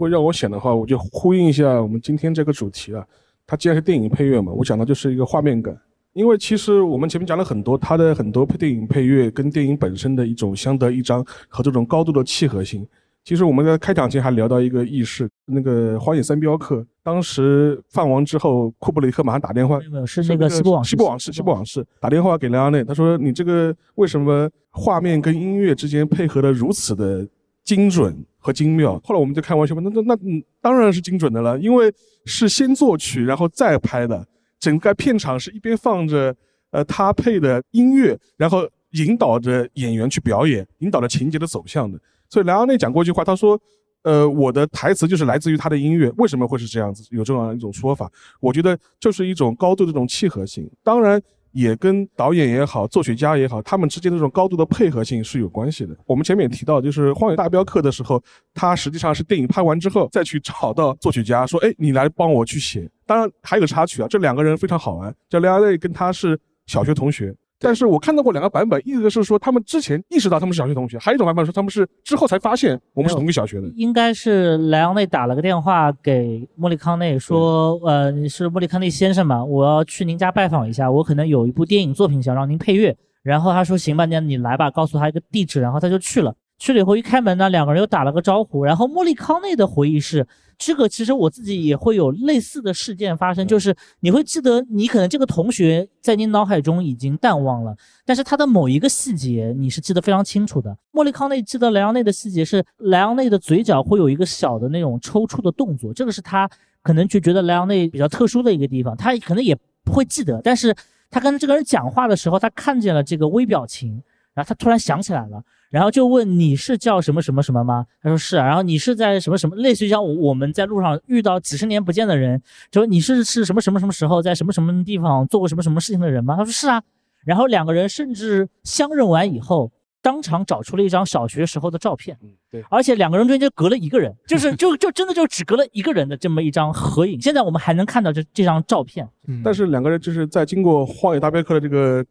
Speaker 3: 果让我选的话，我就呼应一下我们今天这个主题啊。它既然是电影配乐嘛，我讲的就是一个画面感。因为其实我们前面讲了很多，它的很多电影配乐跟电影本身的一种相得益彰和这种高度的契合性。其实我们在开场前还聊到一个轶事，那个《荒野三镖客》当时放完之后，库布里克马上打电话，
Speaker 2: 是那个《西部往事》，
Speaker 3: 西部往事，西部往事，打电话给莱昂内，他说：“你这个为什么画面跟音乐之间配合的如此的精准？”和精妙。后来我们就开玩笑嘛，那那那，当然是精准的了，因为是先作曲然后再拍的，整个片场是一边放着呃他配的音乐，然后引导着演员去表演，引导着情节的走向的。所以莱昂内讲过一句话，他说：“呃，我的台词就是来自于他的音乐。为什么会是这样子？有这样一种说法，我觉得就是一种高度的这种契合性。当然。”也跟导演也好，作曲家也好，他们之间的这种高度的配合性是有关系的。我们前面也提到，就是《荒野大镖客》的时候，他实际上是电影拍完之后再去找到作曲家说：“哎，你来帮我去写。”当然还有个插曲啊，这两个人非常好玩，叫雷阿内跟他是小学同学。但是我看到过两个版本，一个是说他们之前意识到他们是小学同学，还有一种版本说他们是之后才发现我们是同一个小学的。
Speaker 2: 应该是莱昂内打了个电话给莫里康内说，呃，你是莫里康内先生嘛？我要去您家拜访一下，我可能有一部电影作品想让您配乐。然后他说行吧，那你来吧，告诉他一个地址，然后他就去了。去了以后一开门呢，两个人又打了个招呼。然后莫莉康内的回忆是。这个其实我自己也会有类似的事件发生，就是你会记得你可能这个同学在你脑海中已经淡忘了，但是他的某一个细节你是记得非常清楚的。莫莉康内记得莱昂内的细节是莱昂内的嘴角会有一个小的那种抽搐的动作，这个是他可能就觉得莱昂内比较特殊的一个地方，他可能也不会记得，但是他跟这个人讲话的时候，他看见了这个微表情，然后他突然想起来了。然后就问你是叫什么什么什么吗？他说是啊。然后你是在什么什么，类似于像我们在路上遇到几十年不见的人，就说你是是什么什么什么时候在什么什么地方做过什么什么事情的人吗？他说是啊。然后两个人甚至相认完以后，当场找出了一张小学时候的照片。
Speaker 3: 嗯，对。
Speaker 2: 而且两个人中间隔了一个人，就是就就真的就只隔了一个人的这么一张合影。现在我们还能看到这这张照片。
Speaker 3: 嗯。但是两个人就是在经过《荒野大镖客》的这个。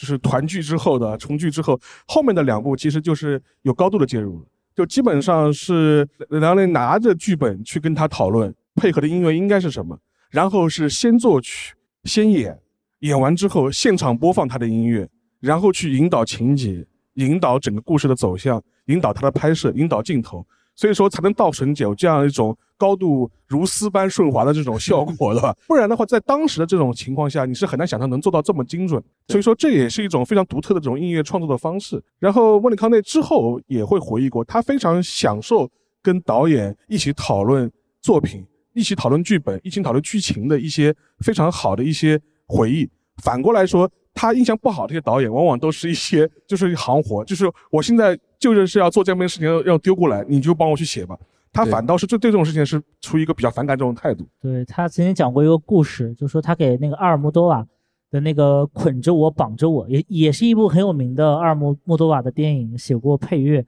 Speaker 3: 就是团聚之后的重聚之后，后面的两部其实就是有高度的介入，就基本上是梁雷拿着剧本去跟他讨论配合的音乐应该是什么，然后是先作曲先演，演完之后现场播放他的音乐，然后去引导情节，引导整个故事的走向，引导他的拍摄，引导镜头。所以说才能倒成酒这样一种高度如丝般顺滑的这种效果，对吧？不然的话，在当时的这种情况下，你是很难想象能做到这么精准。所以说，这也是一种非常独特的这种音乐创作的方式。然后，莫里康内之后也会回忆过，他非常享受跟导演一起讨论作品、一起讨论剧本、一起讨论剧情的一些非常好的一些回忆。反过来说，他印象不好的这些导演，往往都是一些 就是行活，就是我现在。就是是要做这样的事情，要要丢过来，你就帮我去写吧。他反倒是对对这种事情是出于一个比较反感这种态度。
Speaker 2: 对他曾经讲过一个故事，就说他给那个阿尔莫多瓦的那个《捆着我绑着我》，也也是一部很有名的阿尔莫莫多瓦的电影，写过配乐。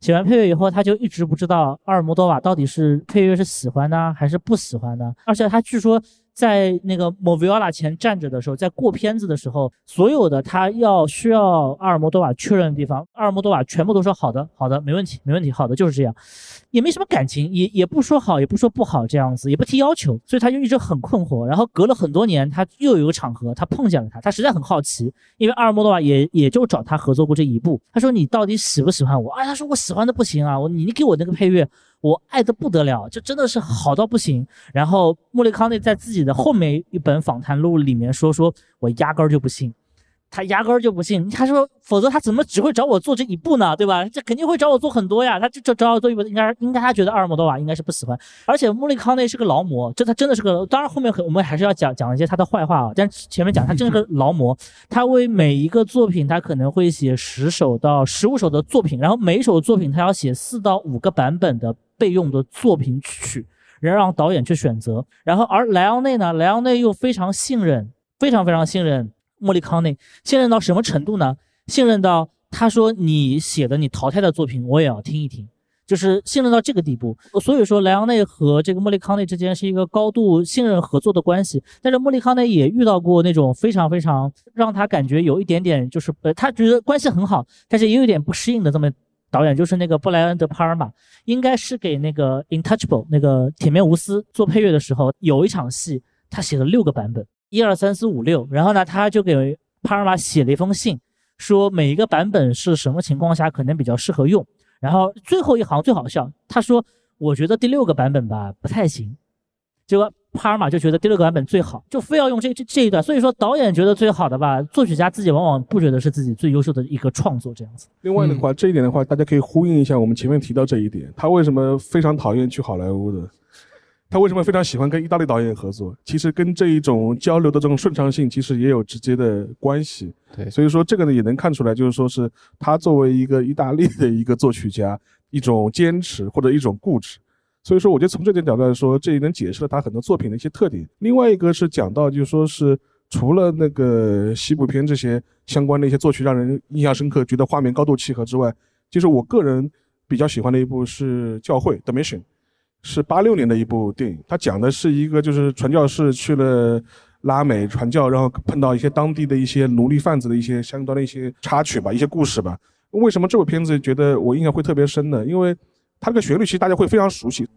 Speaker 2: 写完配乐以后，他就一直不知道阿尔莫多瓦到底是配乐是喜欢呢还是不喜欢呢？而且他据说。在那个莫维奥拉前站着的时候，在过片子的时候，所有的他要需要阿尔莫多瓦确认的地方，阿尔莫多瓦全部都说好的，好的，没问题，没问题，好的，就是这样，也没什么感情，也也不说好，也不说不好，这样子，也不提要求，所以他就一直很困惑。然后隔了很多年，他又有个场合，他碰见了他，他实在很好奇，因为阿尔莫多瓦也也就找他合作过这一部。他说你到底喜不喜欢我？哎，他说我喜欢的不行啊，我你你给我那个配乐。我爱的不得了，就真的是好到不行。然后莫里康内在自己的后面一本访谈录里面说：“说我压根儿就不信。”他压根儿就不信，他说，否则他怎么只会找我做这一步呢？对吧？这肯定会找我做很多呀。他就找找我做一步，应该应该他觉得阿尔莫多瓦应该是不喜欢。而且穆里康内是个劳模，这他真的是个。当然后面我们还是要讲讲一些他的坏话啊。但前面讲他真是个劳模，他为每一个作品他可能会写十首到十五首的作品，然后每一首作品他要写四到五个版本的备用的作品曲，然后让导演去选择。然后而莱昂内呢，莱昂内又非常信任，非常非常信任。莫里康内信任到什么程度呢？信任到他说你写的你淘汰的作品我也要听一听，就是信任到这个地步。所以说莱昂内和这个莫里康内之间是一个高度信任合作的关系。但是莫里康内也遇到过那种非常非常让他感觉有一点点就是呃他觉得关系很好，但是也有点不适应的这么导演，就是那个布莱恩德帕尔玛，应该是给那个 Intouchable 那个铁面无私做配乐的时候，有一场戏他写了六个版本。一二三四五六，然后呢，他就给帕尔玛写了一封信，说每一个版本是什么情况下可能比较适合用。然后最后一行最好笑，他说：“我觉得第六个版本吧不太行。”结果帕尔玛就觉得第六个版本最好，就非要用这这这一段。所以说导演觉得最好的吧，作曲家自己往往不觉得是自己最优秀的一个创作这样子。
Speaker 3: 另外的话，这一点的话，大家可以呼应一下我们前面提到这一点，他为什么非常讨厌去好莱坞的？他为什么非常喜欢跟意大利导演合作？其实跟这一种交流的这种顺畅性，其实也有直接的关系。
Speaker 1: 对，
Speaker 3: 所以说这个呢也能看出来，就是说是他作为一个意大利的一个作曲家，一种坚持或者一种固执。所以说，我觉得从这点角度来说，这也能解释了他很多作品的一些特点。另外一个是讲到，就说是除了那个西部片这些相关的一些作曲让人印象深刻，觉得画面高度契合之外，就是我个人比较喜欢的一部是《教会》（The Mission），是八六年的一部电影。它讲的是一个就是传教士去了拉美传教，然后碰到一些当地的一些奴隶贩子的一些相关的一些插曲吧，一些故事吧。为什么这部片子觉得我印象会特别深呢？因为它这个旋律其实大家会非常熟悉。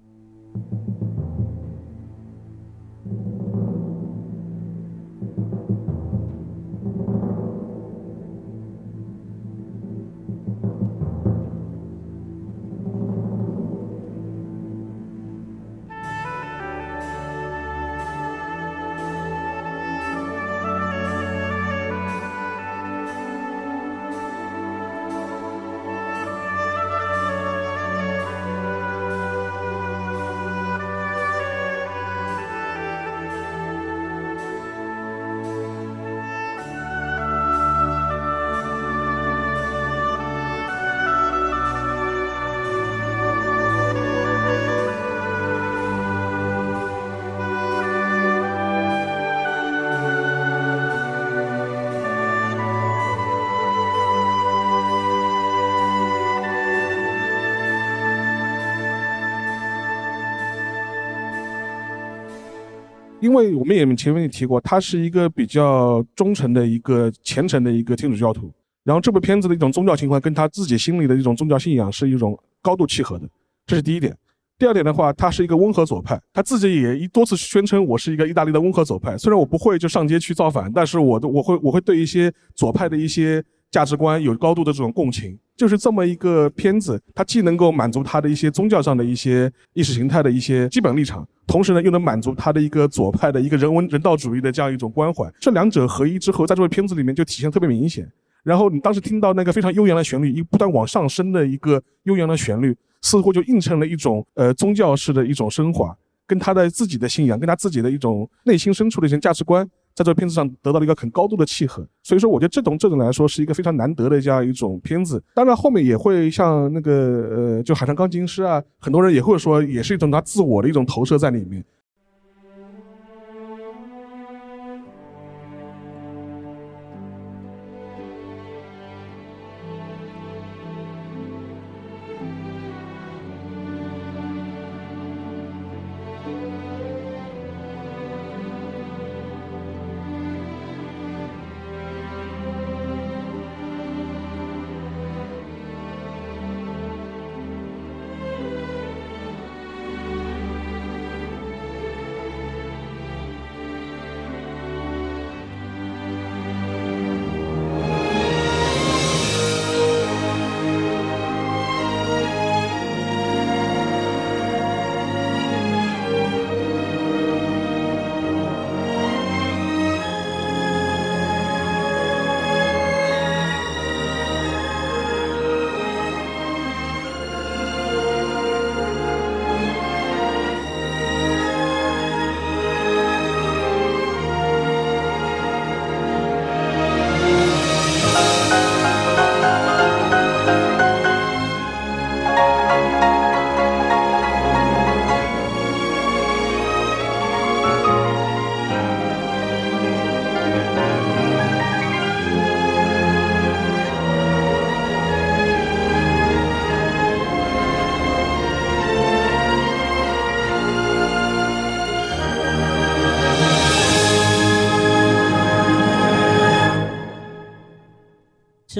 Speaker 3: 因为我们也前面也提过，他是一个比较忠诚的一个虔诚的一个天主教徒。然后这部片子的一种宗教情怀跟他自己心里的一种宗教信仰是一种高度契合的，这是第一点。第二点的话，他是一个温和左派，他自己也一多次宣称我是一个意大利的温和左派。虽然我不会就上街去造反，但是我的我会我会对一些左派的一些价值观有高度的这种共情。就是这么一个片子，它既能够满足他的一些宗教上的一些意识形态的一些基本立场，同时呢又能满足他的一个左派的一个人文人道主义的这样一种关怀。这两者合一之后，在这部片子里面就体现特别明显。然后你当时听到那个非常悠扬的旋律，一不断往上升的一个悠扬的旋律，似乎就映衬了一种呃宗教式的一种升华，跟他的自己的信仰，跟他自己的一种内心深处的一些价值观。在这个片子上得到了一个很高度的契合，所以说我觉得这种这种来说是一个非常难得的这样一种片子。当然后面也会像那个呃，就海上钢琴师啊，很多人也会说，也是一种他自我的一种投射在里面。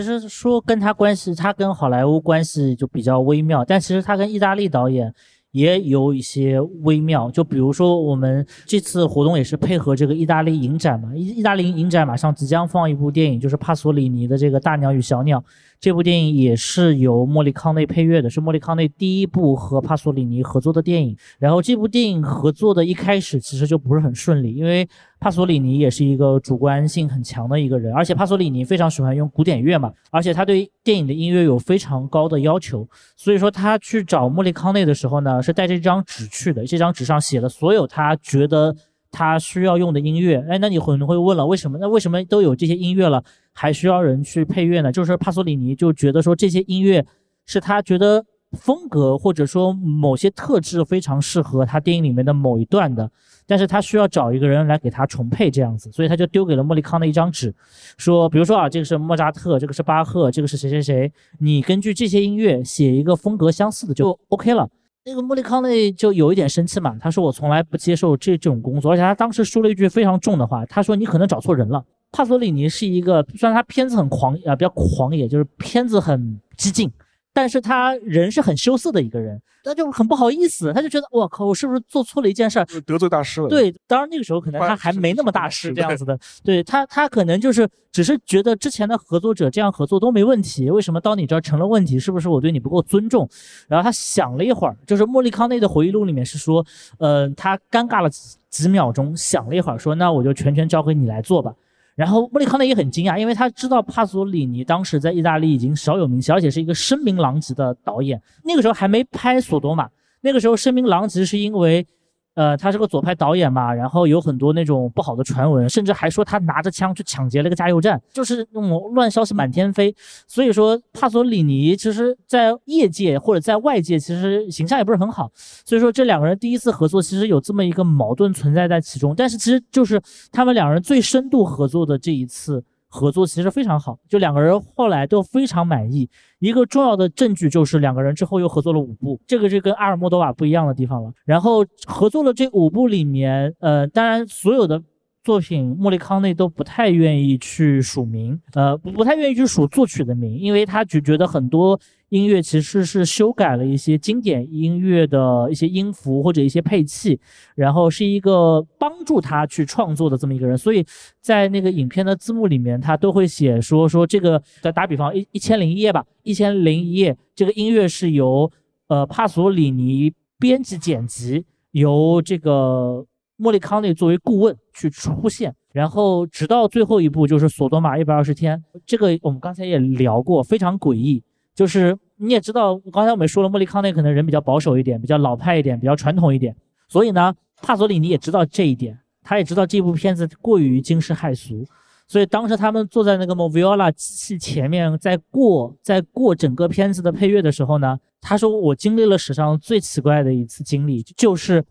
Speaker 2: 其实说跟他关系，他跟好莱坞关系就比较微妙，但其实他跟意大利导演也有一些微妙。就比如说，我们这次活动也是配合这个意大利影展嘛，意意大利影展马上即将放一部电影，就是帕索里尼的这个《大鸟与小鸟》。这部电影也是由莫里康内配乐的，是莫里康内第一部和帕索里尼合作的电影。然后这部电影合作的一开始其实就不是很顺利，因为帕索里尼也是一个主观性很强的一个人，而且帕索里尼非常喜欢用古典乐嘛，而且他对电影的音乐有非常高的要求，所以说他去找莫里康内的时候呢，是带着一张纸去的，这张纸上写了所有他觉得。他需要用的音乐，哎，那你可能会问了，为什么？那为什么都有这些音乐了，还需要人去配乐呢？就是帕索里尼就觉得说这些音乐是他觉得风格或者说某些特质非常适合他电影里面的某一段的，但是他需要找一个人来给他重配这样子，所以他就丢给了莫里康的一张纸，说，比如说啊，这个是莫扎特，这个是巴赫，这个是谁谁谁，你根据这些音乐写一个风格相似的就 OK 了。那个莫里康内就有一点生气嘛，他说我从来不接受这种工作，而且他当时说了一句非常重的话，他说你可能找错人了。帕索里尼是一个虽然他片子很狂啊，比较狂野，就是片子很激进。但是他人是很羞涩的一个人，他就很不好意思，他就觉得我靠，我是不是做错了一件事儿，
Speaker 3: 得罪大师了？
Speaker 2: 对，当然那个时候可能他还没那么大师这样子的，对他，他可能就是只是觉得之前的合作者这样合作都没问题，为什么到你这儿成了问题？是不是我对你不够尊重？然后他想了一会儿，就是莫利康内的回忆录里面是说，呃，他尴尬了几几秒钟，想了一会儿，说那我就全权交给你来做吧。然后莫里康内也很惊讶，因为他知道帕索里尼当时在意大利已经小有名气，而且是一个声名狼藉的导演。那个时候还没拍《索多玛》，那个时候声名狼藉是因为。呃，他是个左派导演嘛，然后有很多那种不好的传闻，甚至还说他拿着枪去抢劫了一个加油站，就是那种乱消息满天飞。所以说，帕索里尼其实在业界或者在外界其实形象也不是很好。所以说，这两个人第一次合作其实有这么一个矛盾存在在其中，但是其实就是他们两人最深度合作的这一次。合作其实非常好，就两个人后来都非常满意。一个重要的证据就是两个人之后又合作了五部，这个是跟阿尔莫多瓦不一样的地方了。然后合作了这五部里面，呃，当然所有的。作品莫里康内都不太愿意去署名，呃，不不太愿意去署作曲的名，因为他就觉得很多音乐其实是修改了一些经典音乐的一些音符或者一些配器，然后是一个帮助他去创作的这么一个人，所以在那个影片的字幕里面，他都会写说说这个，再打比方一一千零一夜吧，一千零一夜这个音乐是由呃帕索里尼编辑剪辑，由这个。莫里康内作为顾问去出现，然后直到最后一步就是《索多玛一百二十天》，这个我们刚才也聊过，非常诡异。就是你也知道，刚才我们说了，莫里康内可能人比较保守一点，比较老派一点，比较传统一点。所以呢，帕索里尼也知道这一点，他也知道这部片子过于惊世骇俗。所以当时他们坐在那个 Moviola 机器前面，在过在过整个片子的配乐的时候呢，他说：“我经历了史上最奇怪的一次经历，就是。”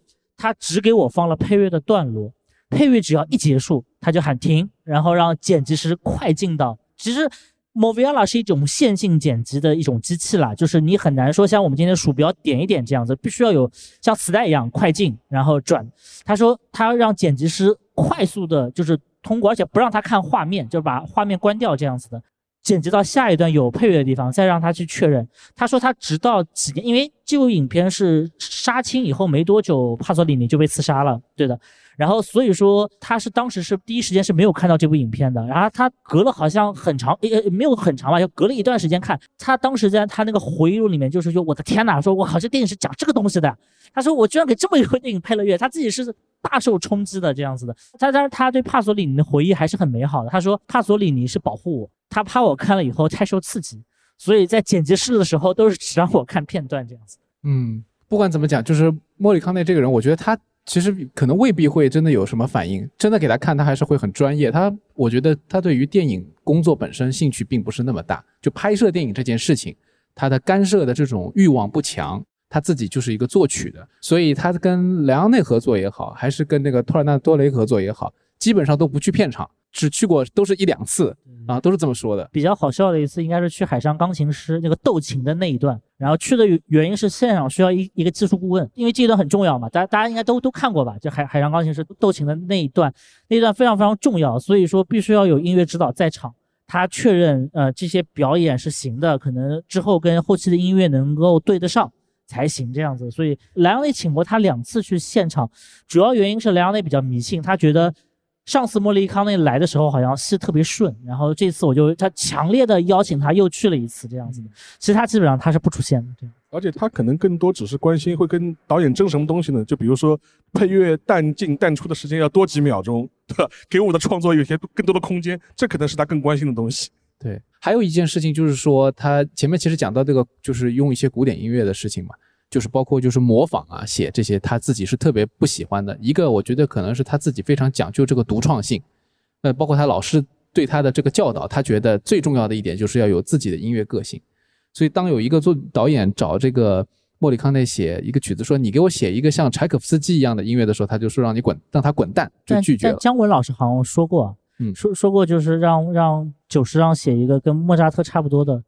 Speaker 2: 他只给我放了配乐的段落，配乐只要一结束，他就喊停，然后让剪辑师快进到。其实，Moviola 是一种线性剪辑的一种机器啦，就是你很难说像我们今天鼠标点一点这样子，必须要有像磁带一样快进，然后转。他说他要让剪辑师快速的，就是通过，而且不让他看画面，就把画面关掉这样子的。剪辑到下一段有配乐的地方，再让他去确认。他说他直到几年，因为这部影片是杀青以后没多久，帕索里尼就被刺杀了，对的。然后所以说他是当时是第一时间是没有看到这部影片的。然后他隔了好像很长，呃，没有很长吧，就隔了一段时间看。他当时在他那个回忆录里面就是说，我的天哪，说我好像电影是讲这个东西的。他说我居然给这么一部电影配了乐，他自己是。大受冲击的这样子的，他当然他对帕索里尼的回忆还是很美好的。他说帕索里尼是保护我，他怕我看了以后太受刺激，所以在剪辑室的时候都是只让我看片段这样子。
Speaker 1: 嗯，不管怎么讲，就是莫里康内这个人，我觉得他其实可能未必会真的有什么反应，真的给他看他还是会很专业。他我觉得他对于电影工作本身兴趣并不是那么大，就拍摄电影这件事情，他的干涉的这种欲望不强。他自己就是一个作曲的，所以他跟莱昂内合作也好，还是跟那个托尔纳多雷合作也好，基本上都不去片场，只去过都是一两次啊，都是这么说的。
Speaker 2: 比较好笑的一次应该是去海上钢琴师那个斗琴的那一段，然后去的原因是现场需要一一个技术顾问，因为这一段很重要嘛，大大家应该都都看过吧？就海海上钢琴师斗琴的那一段，那一段非常非常重要，所以说必须要有音乐指导在场，他确认呃这些表演是行的，可能之后跟后期的音乐能够对得上。才行这样子，所以莱昂内请过他两次去现场，主要原因是莱昂内比较迷信，他觉得上次莫莉康内来的时候好像戏特别顺，然后这次我就他强烈的邀请他又去了一次这样子的。其实他基本上他是不出现的，对。
Speaker 3: 而且他可能更多只是关心会跟导演争什么东西呢？就比如说配乐淡进淡出的时间要多几秒钟，对吧？给我的创作有些更多的空间，这可能是他更关心的东西。
Speaker 1: 对，还有一件事情就是说，他前面其实讲到这个，就是用一些古典音乐的事情嘛，就是包括就是模仿啊，写这些他自己是特别不喜欢的。一个我觉得可能是他自己非常讲究这个独创性，呃，包括他老师对他的这个教导，他觉得最重要的一点就是要有自己的音乐个性。所以，当有一个做导演找这个莫里康内写一个曲子，说你给我写一个像柴可夫斯基一样的音乐的时候，他就说让你滚，让他滚蛋，就拒绝了。
Speaker 2: 姜文老师好像说过，嗯，说说过就是让让久石让写一个跟莫扎特差不多的。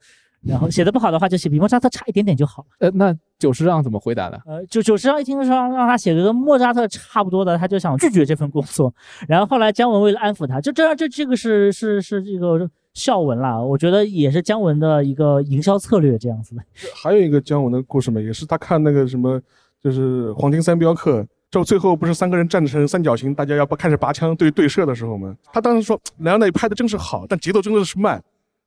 Speaker 2: 然后写的不好的话，就写比莫扎特差一点点就好了。
Speaker 1: 呃，那久石让怎么回答的？
Speaker 2: 呃，就久石让一听说让他写个跟莫扎特差不多的，他就想拒绝这份工作。然后后来姜文为了安抚他，就这样，这这个是是是这个笑文啦。我觉得也是姜文的一个营销策略这样子的。
Speaker 3: 还有一个姜文的故事嘛，也是他看那个什么，就是黄金三镖客，就最后不是三个人站成三角形，大家要不开始拔枪对对射的时候嘛，他当时说莱昂内拍的真是好，但节奏真的是慢。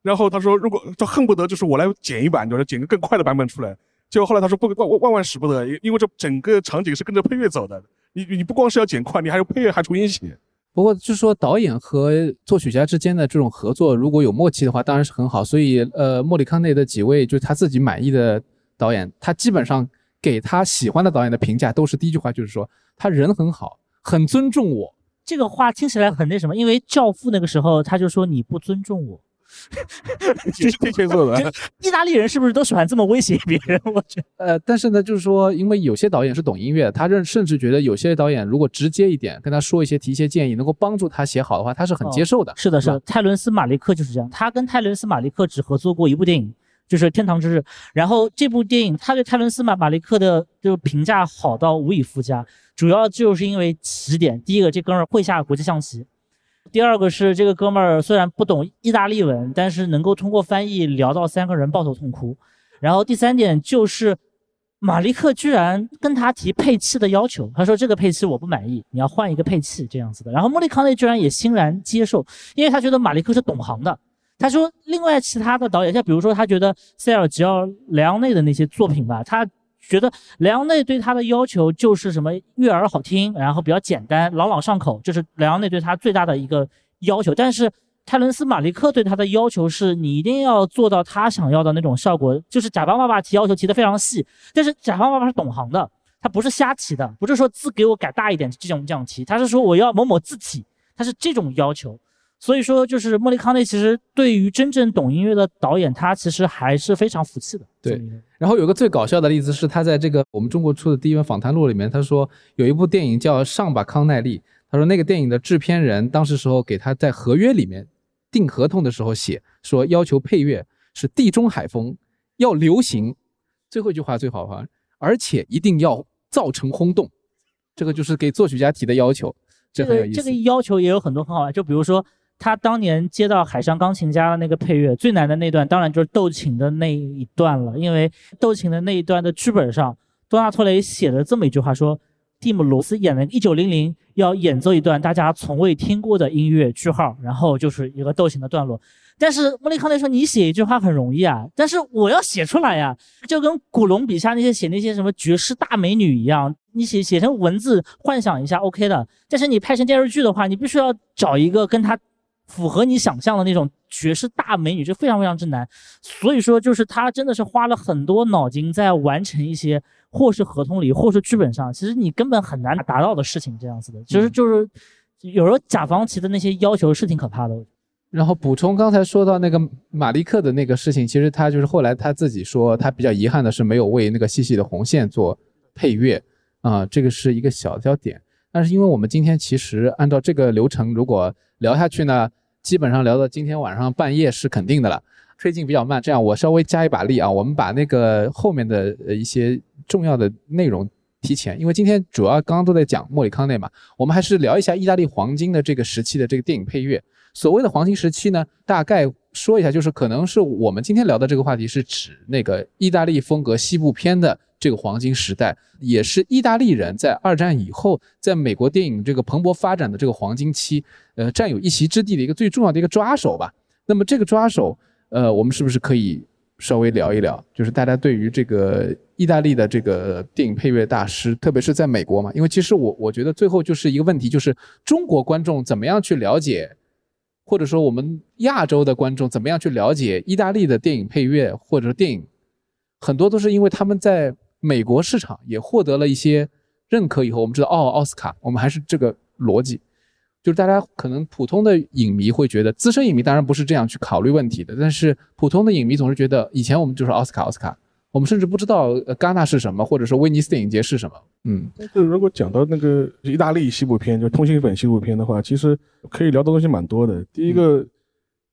Speaker 3: 然后他说：“如果他恨不得就是我来剪一版，就是剪个更快的版本出来。”结果后来他说：“不万万万使不得，因为这整个场景是跟着配乐走的。你你不光是要剪快，你还有配乐还重新写。
Speaker 1: 不过就是说导演和作曲家之间的这种合作，如果有默契的话，当然是很好。所以呃，莫里康内的几位就是他自己满意的导演，他基本上给他喜欢的导演的评价都是第一句话就是说他人很好，很尊重我。
Speaker 2: 这个话听起来很那什么，因为《教父》那个时候他就说你不尊重我。”
Speaker 3: 这是天做的。
Speaker 2: 意大利人是不是都喜欢这么威胁别人？我觉得，
Speaker 1: 呃，但是呢，就是说，因为有些导演是懂音乐，他认甚至觉得有些导演如果直接一点跟他说一些提一些建议，能够帮助他写好的话，他是很接受的。
Speaker 2: 是的，是的。泰伦斯·马利克就是这样，他跟泰伦斯·马利克只合作过一部电影，就是《天堂之日》。然后这部电影，他对泰伦斯·马马利克的就评价好到无以复加，主要就是因为几点：第一个，这哥们儿会下国际象棋。第二个是这个哥们儿虽然不懂意大利文，但是能够通过翻译聊到三个人抱头痛哭。然后第三点就是马利克居然跟他提配器的要求，他说这个配器我不满意，你要换一个配器这样子的。然后莫里康内居然也欣然接受，因为他觉得马利克是懂行的。他说另外其他的导演，像比如说他觉得塞尔吉奥莱昂内的那些作品吧，他。觉得莱昂内对他的要求就是什么悦耳好听，然后比较简单，朗朗上口，这是莱昂内对他最大的一个要求。但是泰伦斯·马利克对他的要求是，你一定要做到他想要的那种效果，就是甲方爸爸提要求提的非常细。但是甲方爸爸是懂行的，他不是瞎提的，不是说字给我改大一点这种这样提，他是说我要某某字体，他是这种要求。所以说，就是莫里康内其实对于真正懂音乐的导演，他其实还是非常服气的。
Speaker 1: 对。然后有个最搞笑的例子是，他在这个我们中国出的第一本访谈录里面，他说有一部电影叫《上吧康奈利》，他说那个电影的制片人当时时候给他在合约里面订合同的时候写说，要求配乐是地中海风，要流行，最后一句话最好玩，而且一定要造成轰动，这个就是给作曲家提的要求，这很有意
Speaker 2: 思。这个要求也有很多很好玩，就比如说。他当年接到海上钢琴家的那个配乐，最难的那段当然就是斗琴的那一段了，因为斗琴的那一段的剧本上，多纳托雷写了这么一句话，说蒂姆罗斯演了一九零零要演奏一段大家从未听过的音乐句号，然后就是一个斗琴的段落。但是莫里康内说你写一句话很容易啊，但是我要写出来呀，就跟古龙笔下那些写那些什么绝世大美女一样，你写写成文字幻想一下 OK 的，但是你拍成电视剧的话，你必须要找一个跟他。符合你想象的那种绝世大美女，这非常非常之难。所以说，就是他真的是花了很多脑筋在完成一些，或是合同里，或是剧本上，其实你根本很难达到的事情。这样子的，其实就是有时候甲方提的那些要求是挺可怕的。
Speaker 1: 然后补充刚才说到那个马利克的那个事情，其实他就是后来他自己说，他比较遗憾的是没有为那个细细的红线做配乐啊，这个是一个小焦点。但是因为我们今天其实按照这个流程，如果聊下去呢，基本上聊到今天晚上半夜是肯定的了。推进比较慢，这样我稍微加一把力啊，我们把那个后面的一些重要的内容提前，因为今天主要刚刚都在讲莫里康内嘛，我们还是聊一下意大利黄金的这个时期的这个电影配乐。所谓的黄金时期呢，大概说一下，就是可能是我们今天聊的这个话题是指那个意大利风格西部片的这个黄金时代，也是意大利人在二战以后在美国电影这个蓬勃发展的这个黄金期，呃，占有一席之地的一个最重要的一个抓手吧。那么这个抓手，呃，我们是不是可以稍微聊一聊？就是大家对于这个意大利的这个电影配乐大师，特别是在美国嘛，因为其实我我觉得最后就是一个问题，就是中国观众怎么样去了解，或者说我们亚洲的观众怎么样去了解意大利的电影配乐或者电影，很多都是因为他们在美国市场也获得了一些认可以后，我们知道哦，奥斯卡，我们还是这个逻辑。就是大家可能普通的影迷会觉得，资深影迷当然不是这样去考虑问题的，但是普通的影迷总是觉得，以前我们就是奥斯卡，奥斯卡，我们甚至不知道戛纳是什么，或者说威尼斯电影节是什么。嗯，
Speaker 3: 但是如果讲到那个意大利西部片，就通心粉西部片的话，其实可以聊的东西蛮多的。第一个，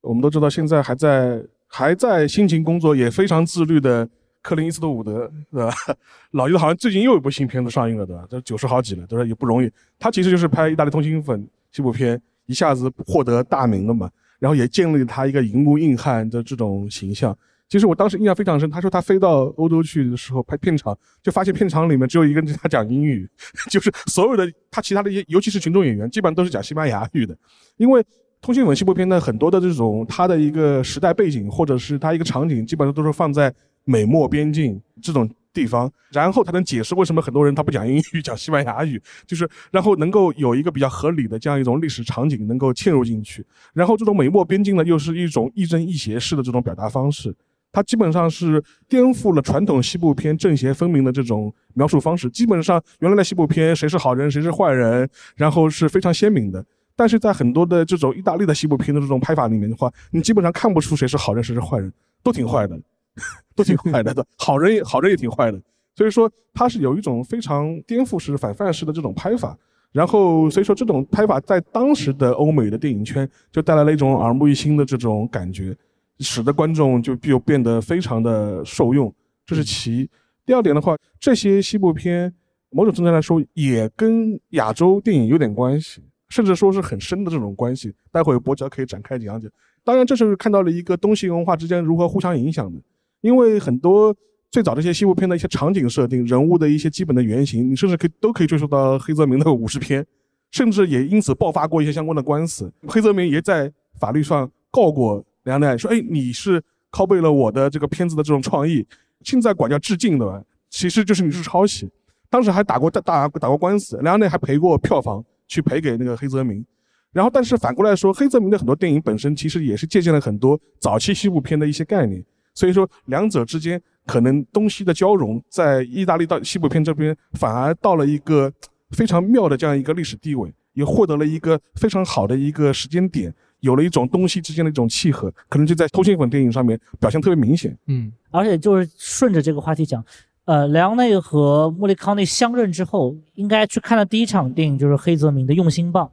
Speaker 3: 我们都知道现在还在还在辛勤工作，也非常自律的克林伊斯特伍德，对吧？老爷子好像最近又有一部新片子上映了，对吧？都九十好几了，对吧？也不容易。他其实就是拍意大利通心粉。这部片一下子获得大名了嘛，然后也建立他一个荧幕硬汉的这种形象。其实我当时印象非常深，他说他飞到欧洲去的时候拍片场，就发现片场里面只有一个人他讲英语，就是所有的他其他的一些，尤其是群众演员，基本上都是讲西班牙语的。因为《通信吻》西部片呢，很多的这种他的一个时代背景或者是他一个场景，基本上都是放在美墨边境这种。地方，然后他能解释为什么很多人他不讲英语，讲西班牙语，就是然后能够有一个比较合理的这样一种历史场景能够嵌入进去，然后这种美墨边境呢又是一种亦正亦邪式的这种表达方式，它基本上是颠覆了传统西部片正邪分明的这种描述方式。基本上原来的西部片谁是好人谁是坏人，然后是非常鲜明的，但是在很多的这种意大利的西部片的这种拍法里面的话，你基本上看不出谁是好人谁是坏人，都挺坏的。都挺坏的，好人也好人也挺坏的，所以说他是有一种非常颠覆式、反范式的这种拍法，然后所以说这种拍法在当时的欧美的电影圈就带来了一种耳目一新的这种感觉，使得观众就就变得非常的受用，这是其一。第二点的话，这些西部片某种程度来说也跟亚洲电影有点关系，甚至说是很深的这种关系。待会博乔可以展开讲解。当然，这是看到了一个东西文化之间如何互相影响的。因为很多最早的一些西部片的一些场景设定、人物的一些基本的原型，你甚至可以都可以追溯到黑泽明的武士片，甚至也因此爆发过一些相关的官司。黑泽明也在法律上告过梁奈，说：“哎，你是拷贝了我的这个片子的这种创意，现在管叫致敬的？其实就是你是抄袭。”当时还打过打打打过官司，梁奈还赔过票房，去赔给那个黑泽明。然后，但是反过来说，黑泽明的很多电影本身其实也是借鉴了很多早期西部片的一些概念。所以说，两者之间可能东西的交融，在意大利到西部片这边，反而到了一个非常妙的这样一个历史地位，也获得了一个非常好的一个时间点，有了一种东西之间的一种契合，可能就在偷心粉电影上面表现特别明显。
Speaker 2: 嗯，而且就是顺着这个话题讲，呃，莱昂内和莫里康内相认之后，应该去看的第一场电影就是黑泽明的《用心棒》。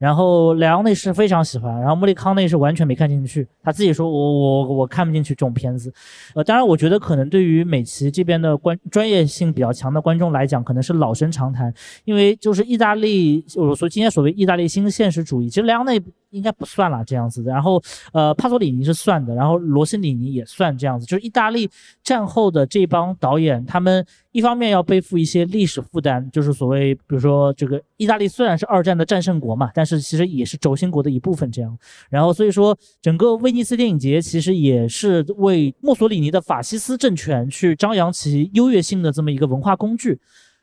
Speaker 2: 然后莱昂内是非常喜欢，然后莫里康内是完全没看进去，他自己说我我我看不进去这种片子，呃，当然我觉得可能对于美琪这边的观专业性比较强的观众来讲，可能是老生常谈，因为就是意大利，我说今天所谓意大利新现实主义，其实莱昂内。应该不算了这样子的，然后呃帕索里尼是算的，然后罗西里尼也算这样子，就是意大利战后的这帮导演，他们一方面要背负一些历史负担，就是所谓比如说这个意大利虽然是二战的战胜国嘛，但是其实也是轴心国的一部分这样，然后所以说整个威尼斯电影节其实也是为墨索里尼的法西斯政权去张扬其优越性的这么一个文化工具，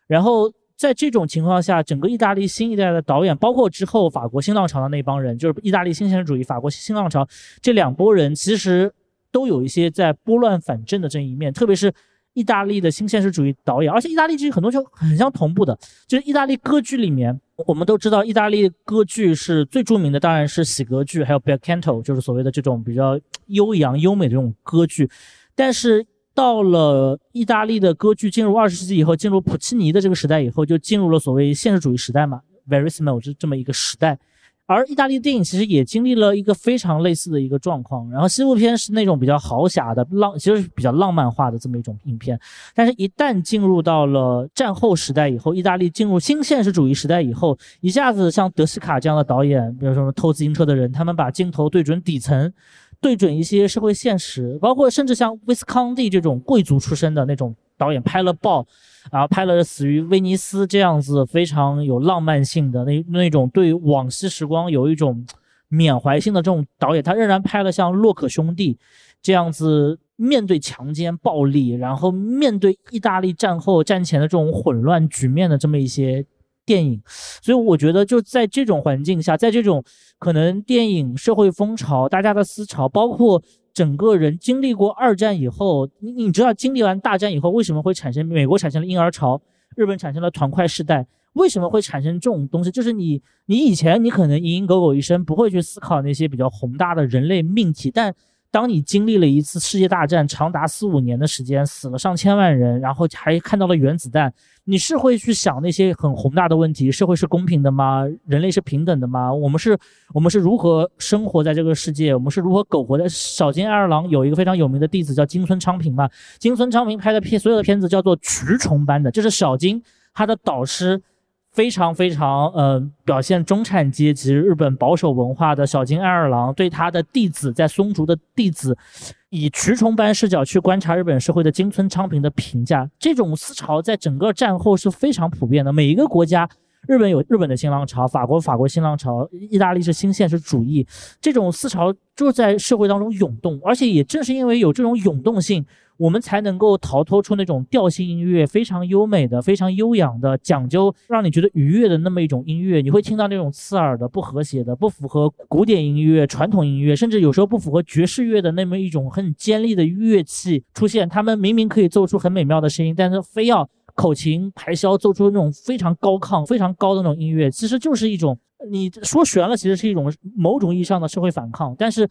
Speaker 2: 然后。在这种情况下，整个意大利新一代的导演，包括之后法国新浪潮的那帮人，就是意大利新现实主义、法国新浪潮这两拨人，其实都有一些在拨乱反正的这一面。特别是意大利的新现实主义导演，而且意大利其实很多就很像同步的，就是意大利歌剧里面，我们都知道，意大利歌剧是最著名的，当然是喜歌剧，还有 bel canto，就是所谓的这种比较悠扬优美的这种歌剧，但是。到了意大利的歌剧进入二十世纪以后，进入普契尼的这个时代以后，就进入了所谓现实主义时代嘛，Verissimo 这这么一个时代。而意大利电影其实也经历了一个非常类似的一个状况。然后西部片是那种比较豪侠的浪，其实是比较浪漫化的这么一种影片。但是，一旦进入到了战后时代以后，意大利进入新现实主义时代以后，一下子像德西卡这样的导演，比如说偷自行车的人，他们把镜头对准底层。对准一些社会现实，包括甚至像威斯康蒂这种贵族出身的那种导演拍了《爆》，然后拍了《死于威尼斯》这样子非常有浪漫性的那那种对往昔时光有一种缅怀性的这种导演，他仍然拍了像《洛克兄弟》这样子面对强奸暴力，然后面对意大利战后战前的这种混乱局面的这么一些电影。所以我觉得就在这种环境下，在这种可能电影社会风潮、大家的思潮，包括。整个人经历过二战以后，你你知道经历完大战以后为什么会产生美国产生了婴儿潮，日本产生了团块世代，为什么会产生这种东西？就是你你以前你可能蝇营狗苟一生不会去思考那些比较宏大的人类命题，但当你经历了一次世界大战，长达四五年的时间，死了上千万人，然后还看到了原子弹，你是会去想那些很宏大的问题：社会是公平的吗？人类是平等的吗？我们是，我们是如何生活在这个世界？我们是如何苟活在？小金二郎有一个非常有名的弟子叫金村昌平嘛，金村昌平拍的片，所有的片子叫做蛆虫般的，就是小金他的导师。非常非常呃，表现中产阶级日本保守文化的小津安二郎对他的弟子在松竹的弟子，以蛆虫般视角去观察日本社会的金村昌平的评价，这种思潮在整个战后是非常普遍的。每一个国家，日本有日本的新浪潮，法国法国新浪潮，意大利是新现实主义，这种思潮就在社会当中涌动，而且也正是因为有这种涌动性。我们才能够逃脱出那种调性音乐非常优美的、非常悠扬的、讲究让你觉得愉悦的那么一种音乐。你会听到那种刺耳的、不和谐的、不符合古典音乐、传统音乐，甚至有时候不符合爵士乐的那么一种很尖利的乐器出现。他们明明可以奏出很美妙的声音，但是非要口琴、排箫奏出那种非常高亢、非常高的那种音乐，其实就是一种你说悬了，其实是一种某种意义上的社会反抗。但是。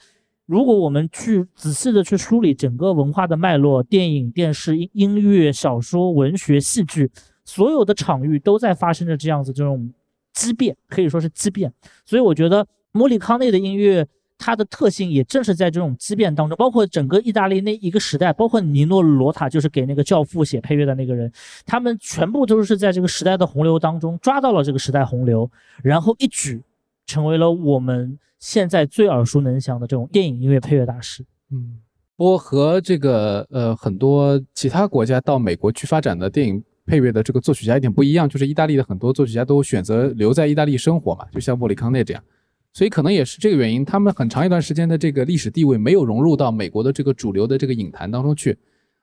Speaker 2: 如果我们去仔细的去梳理整个文化的脉络，电影、电视、音音乐、小说、文学、戏剧，所有的场域都在发生着这样子这种畸变，可以说是畸变。所以我觉得莫里康内的音乐，它的特性也正是在这种畸变当中。包括整个意大利那一个时代，包括尼诺罗塔，就是给那个《教父》写配乐的那个人，他们全部都是在这个时代的洪流当中抓到了这个时代洪流，然后一举成为了我们。现在最耳熟能详的这种电影音乐配乐大师，
Speaker 1: 嗯，不过和这个呃很多其他国家到美国去发展的电影配乐的这个作曲家一点不一样，就是意大利的很多作曲家都选择留在意大利生活嘛，就像莫里康内这样，所以可能也是这个原因，他们很长一段时间的这个历史地位没有融入到美国的这个主流的这个影坛当中去，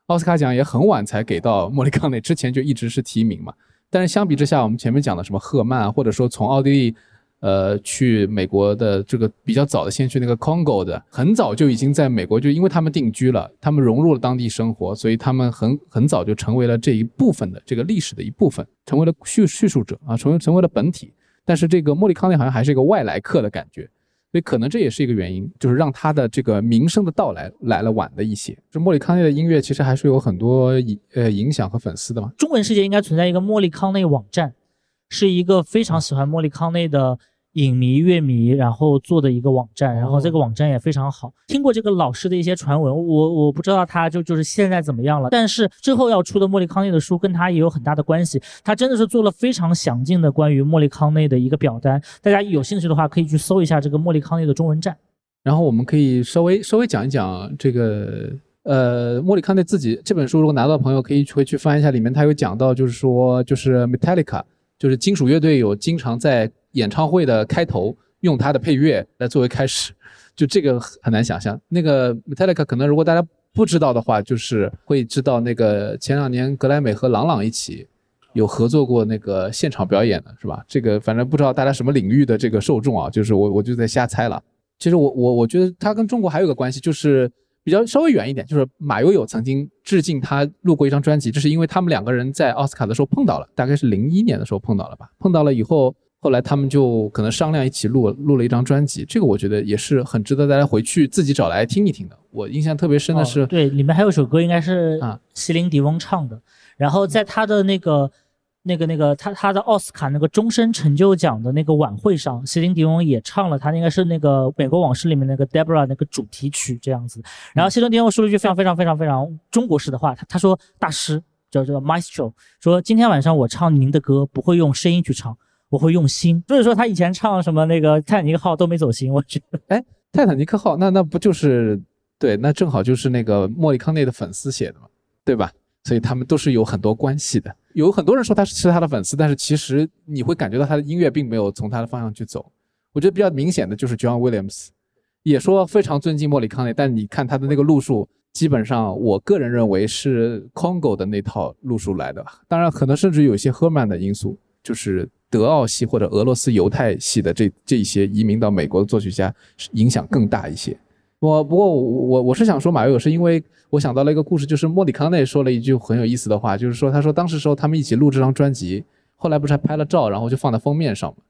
Speaker 1: 奥斯卡奖也很晚才给到莫里康内，之前就一直是提名嘛，但是相比之下，我们前面讲的什么赫曼，或者说从奥地利。呃，去美国的这个比较早的，先去那个 Congo 的，很早就已经在美国，就因为他们定居了，他们融入了当地生活，所以他们很很早就成为了这一部分的这个历史的一部分，成为了叙叙述者啊，成为成为了本体。但是这个莫里康内好像还是一个外来客的感觉，所以可能这也是一个原因，就是让他的这个名声的到来来了晚了一些。就莫里康内的音乐其实还是有很多影呃影响和粉丝的嘛。
Speaker 2: 中文世界应该存在一个莫里康内网站，是一个非常喜欢莫里康内的。影迷、乐迷，然后做的一个网站，然后这个网站也非常好。听过这个老师的一些传闻，我我不知道他就就是现在怎么样了。但是之后要出的莫里康内的书跟他也有很大的关系。他真的是做了非常详尽的关于莫里康内的一个表单，大家有兴趣的话可以去搜一下这个莫里康内的中文站。
Speaker 1: 然后我们可以稍微稍微讲一讲这个呃莫里康内自己这本书，如果拿到朋友可以回去翻一下，里面他有讲到，就是说就是 Metallica，就是金属乐队有经常在。演唱会的开头用他的配乐来作为开始，就这个很难想象。那个 Metallica 可能如果大家不知道的话，就是会知道那个前两年格莱美和郎朗一起有合作过那个现场表演的是吧？这个反正不知道大家什么领域的这个受众啊，就是我我就在瞎猜了。其实我我我觉得他跟中国还有个关系，就是比较稍微远一点，就是马友友曾经致敬他录过一张专辑，这是因为他们两个人在奥斯卡的时候碰到了，大概是零一年的时候碰到了吧？碰到了以后。后来他们就可能商量一起录录了一张专辑，这个我觉得也是很值得大家回去自己找来听一听的。我印象特别深的是，
Speaker 2: 对，里面还有首歌应该是啊，席琳迪翁唱的。然后在他的那个、那个、那个他他的奥斯卡那个终身成就奖的那个晚会上，席琳迪翁也唱了，他应该是那个《美国往事》里面那个 Debra 那个主题曲这样子。然后席琳迪翁说了一句非常非常非常非常中国式的话，他他说：“大师叫这个 Maestro，说今天晚上我唱您的歌不会用声音去唱。”我会用心，所以说他以前唱什么那个泰坦尼克号都没走心，我觉得，
Speaker 1: 哎，泰坦尼克号那那不就是对，那正好就是那个莫里康内的粉丝写的嘛，对吧？所以他们都是有很多关系的。有很多人说他是他的粉丝，但是其实你会感觉到他的音乐并没有从他的方向去走。我觉得比较明显的就是 John Williams，也说非常尊敬莫里康内，但你看他的那个路数，基本上我个人认为是 Congo 的那套路数来的。当然，可能甚至有一些赫曼的因素，就是德奥系或者俄罗斯犹太系的这这些移民到美国的作曲家影响更大一些。我不过我我是想说马友友，是因为我想到了一个故事，就是莫里康内说了一句很有意思的话，就是说他说当时时候他们一起录这张专辑，后来不是还拍了照，然后就放在封面上嘛。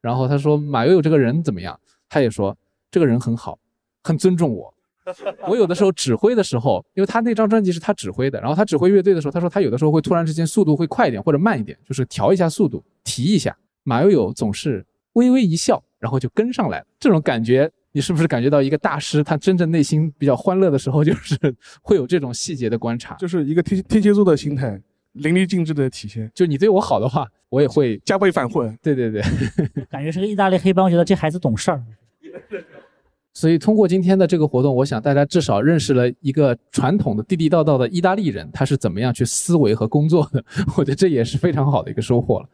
Speaker 1: 然后他说马友友这个人怎么样？他也说这个人很好，很尊重我。我有的时候指挥的时候，因为他那张专辑是他指挥的，然后他指挥乐队的时候，他说他有的时候会突然之间速度会快一点或者慢一点，就是调一下速度，提一下。马友友总是微微一笑，然后就跟上来了，这种感觉。你是不是感觉到一个大师，他真正内心比较欢乐的时候，就是会有这种细节的观察，
Speaker 3: 就是一个天天蝎座的心态，淋漓尽致的体现。
Speaker 1: 就你对我好的话，我也会
Speaker 3: 加倍反还。
Speaker 1: 对对对，
Speaker 2: 感觉是个意大利黑帮，觉得这孩子懂事儿。
Speaker 1: 所以通过今天的这个活动，我想大家至少认识了一个传统的地地道道的意大利人，他是怎么样去思维和工作的。我觉得这也是非常好的一个收获了。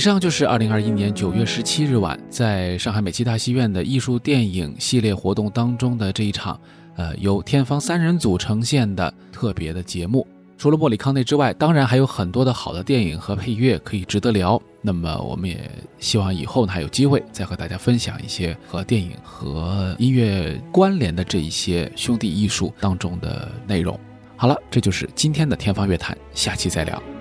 Speaker 1: 以上就是二零二一年九月十七日晚，在上海美琪大戏院的艺术电影系列活动当中的这一场，呃，由天方三人组呈现的特别的节目。除了莫里康内之外，当然还有很多的好的电影和配乐可以值得聊。那么，我们也希望以后呢还有机会再和大家分享一些和电影和音乐关联的这一些兄弟艺术当中的内容。好了，这就是今天的天方乐坛，下期再聊。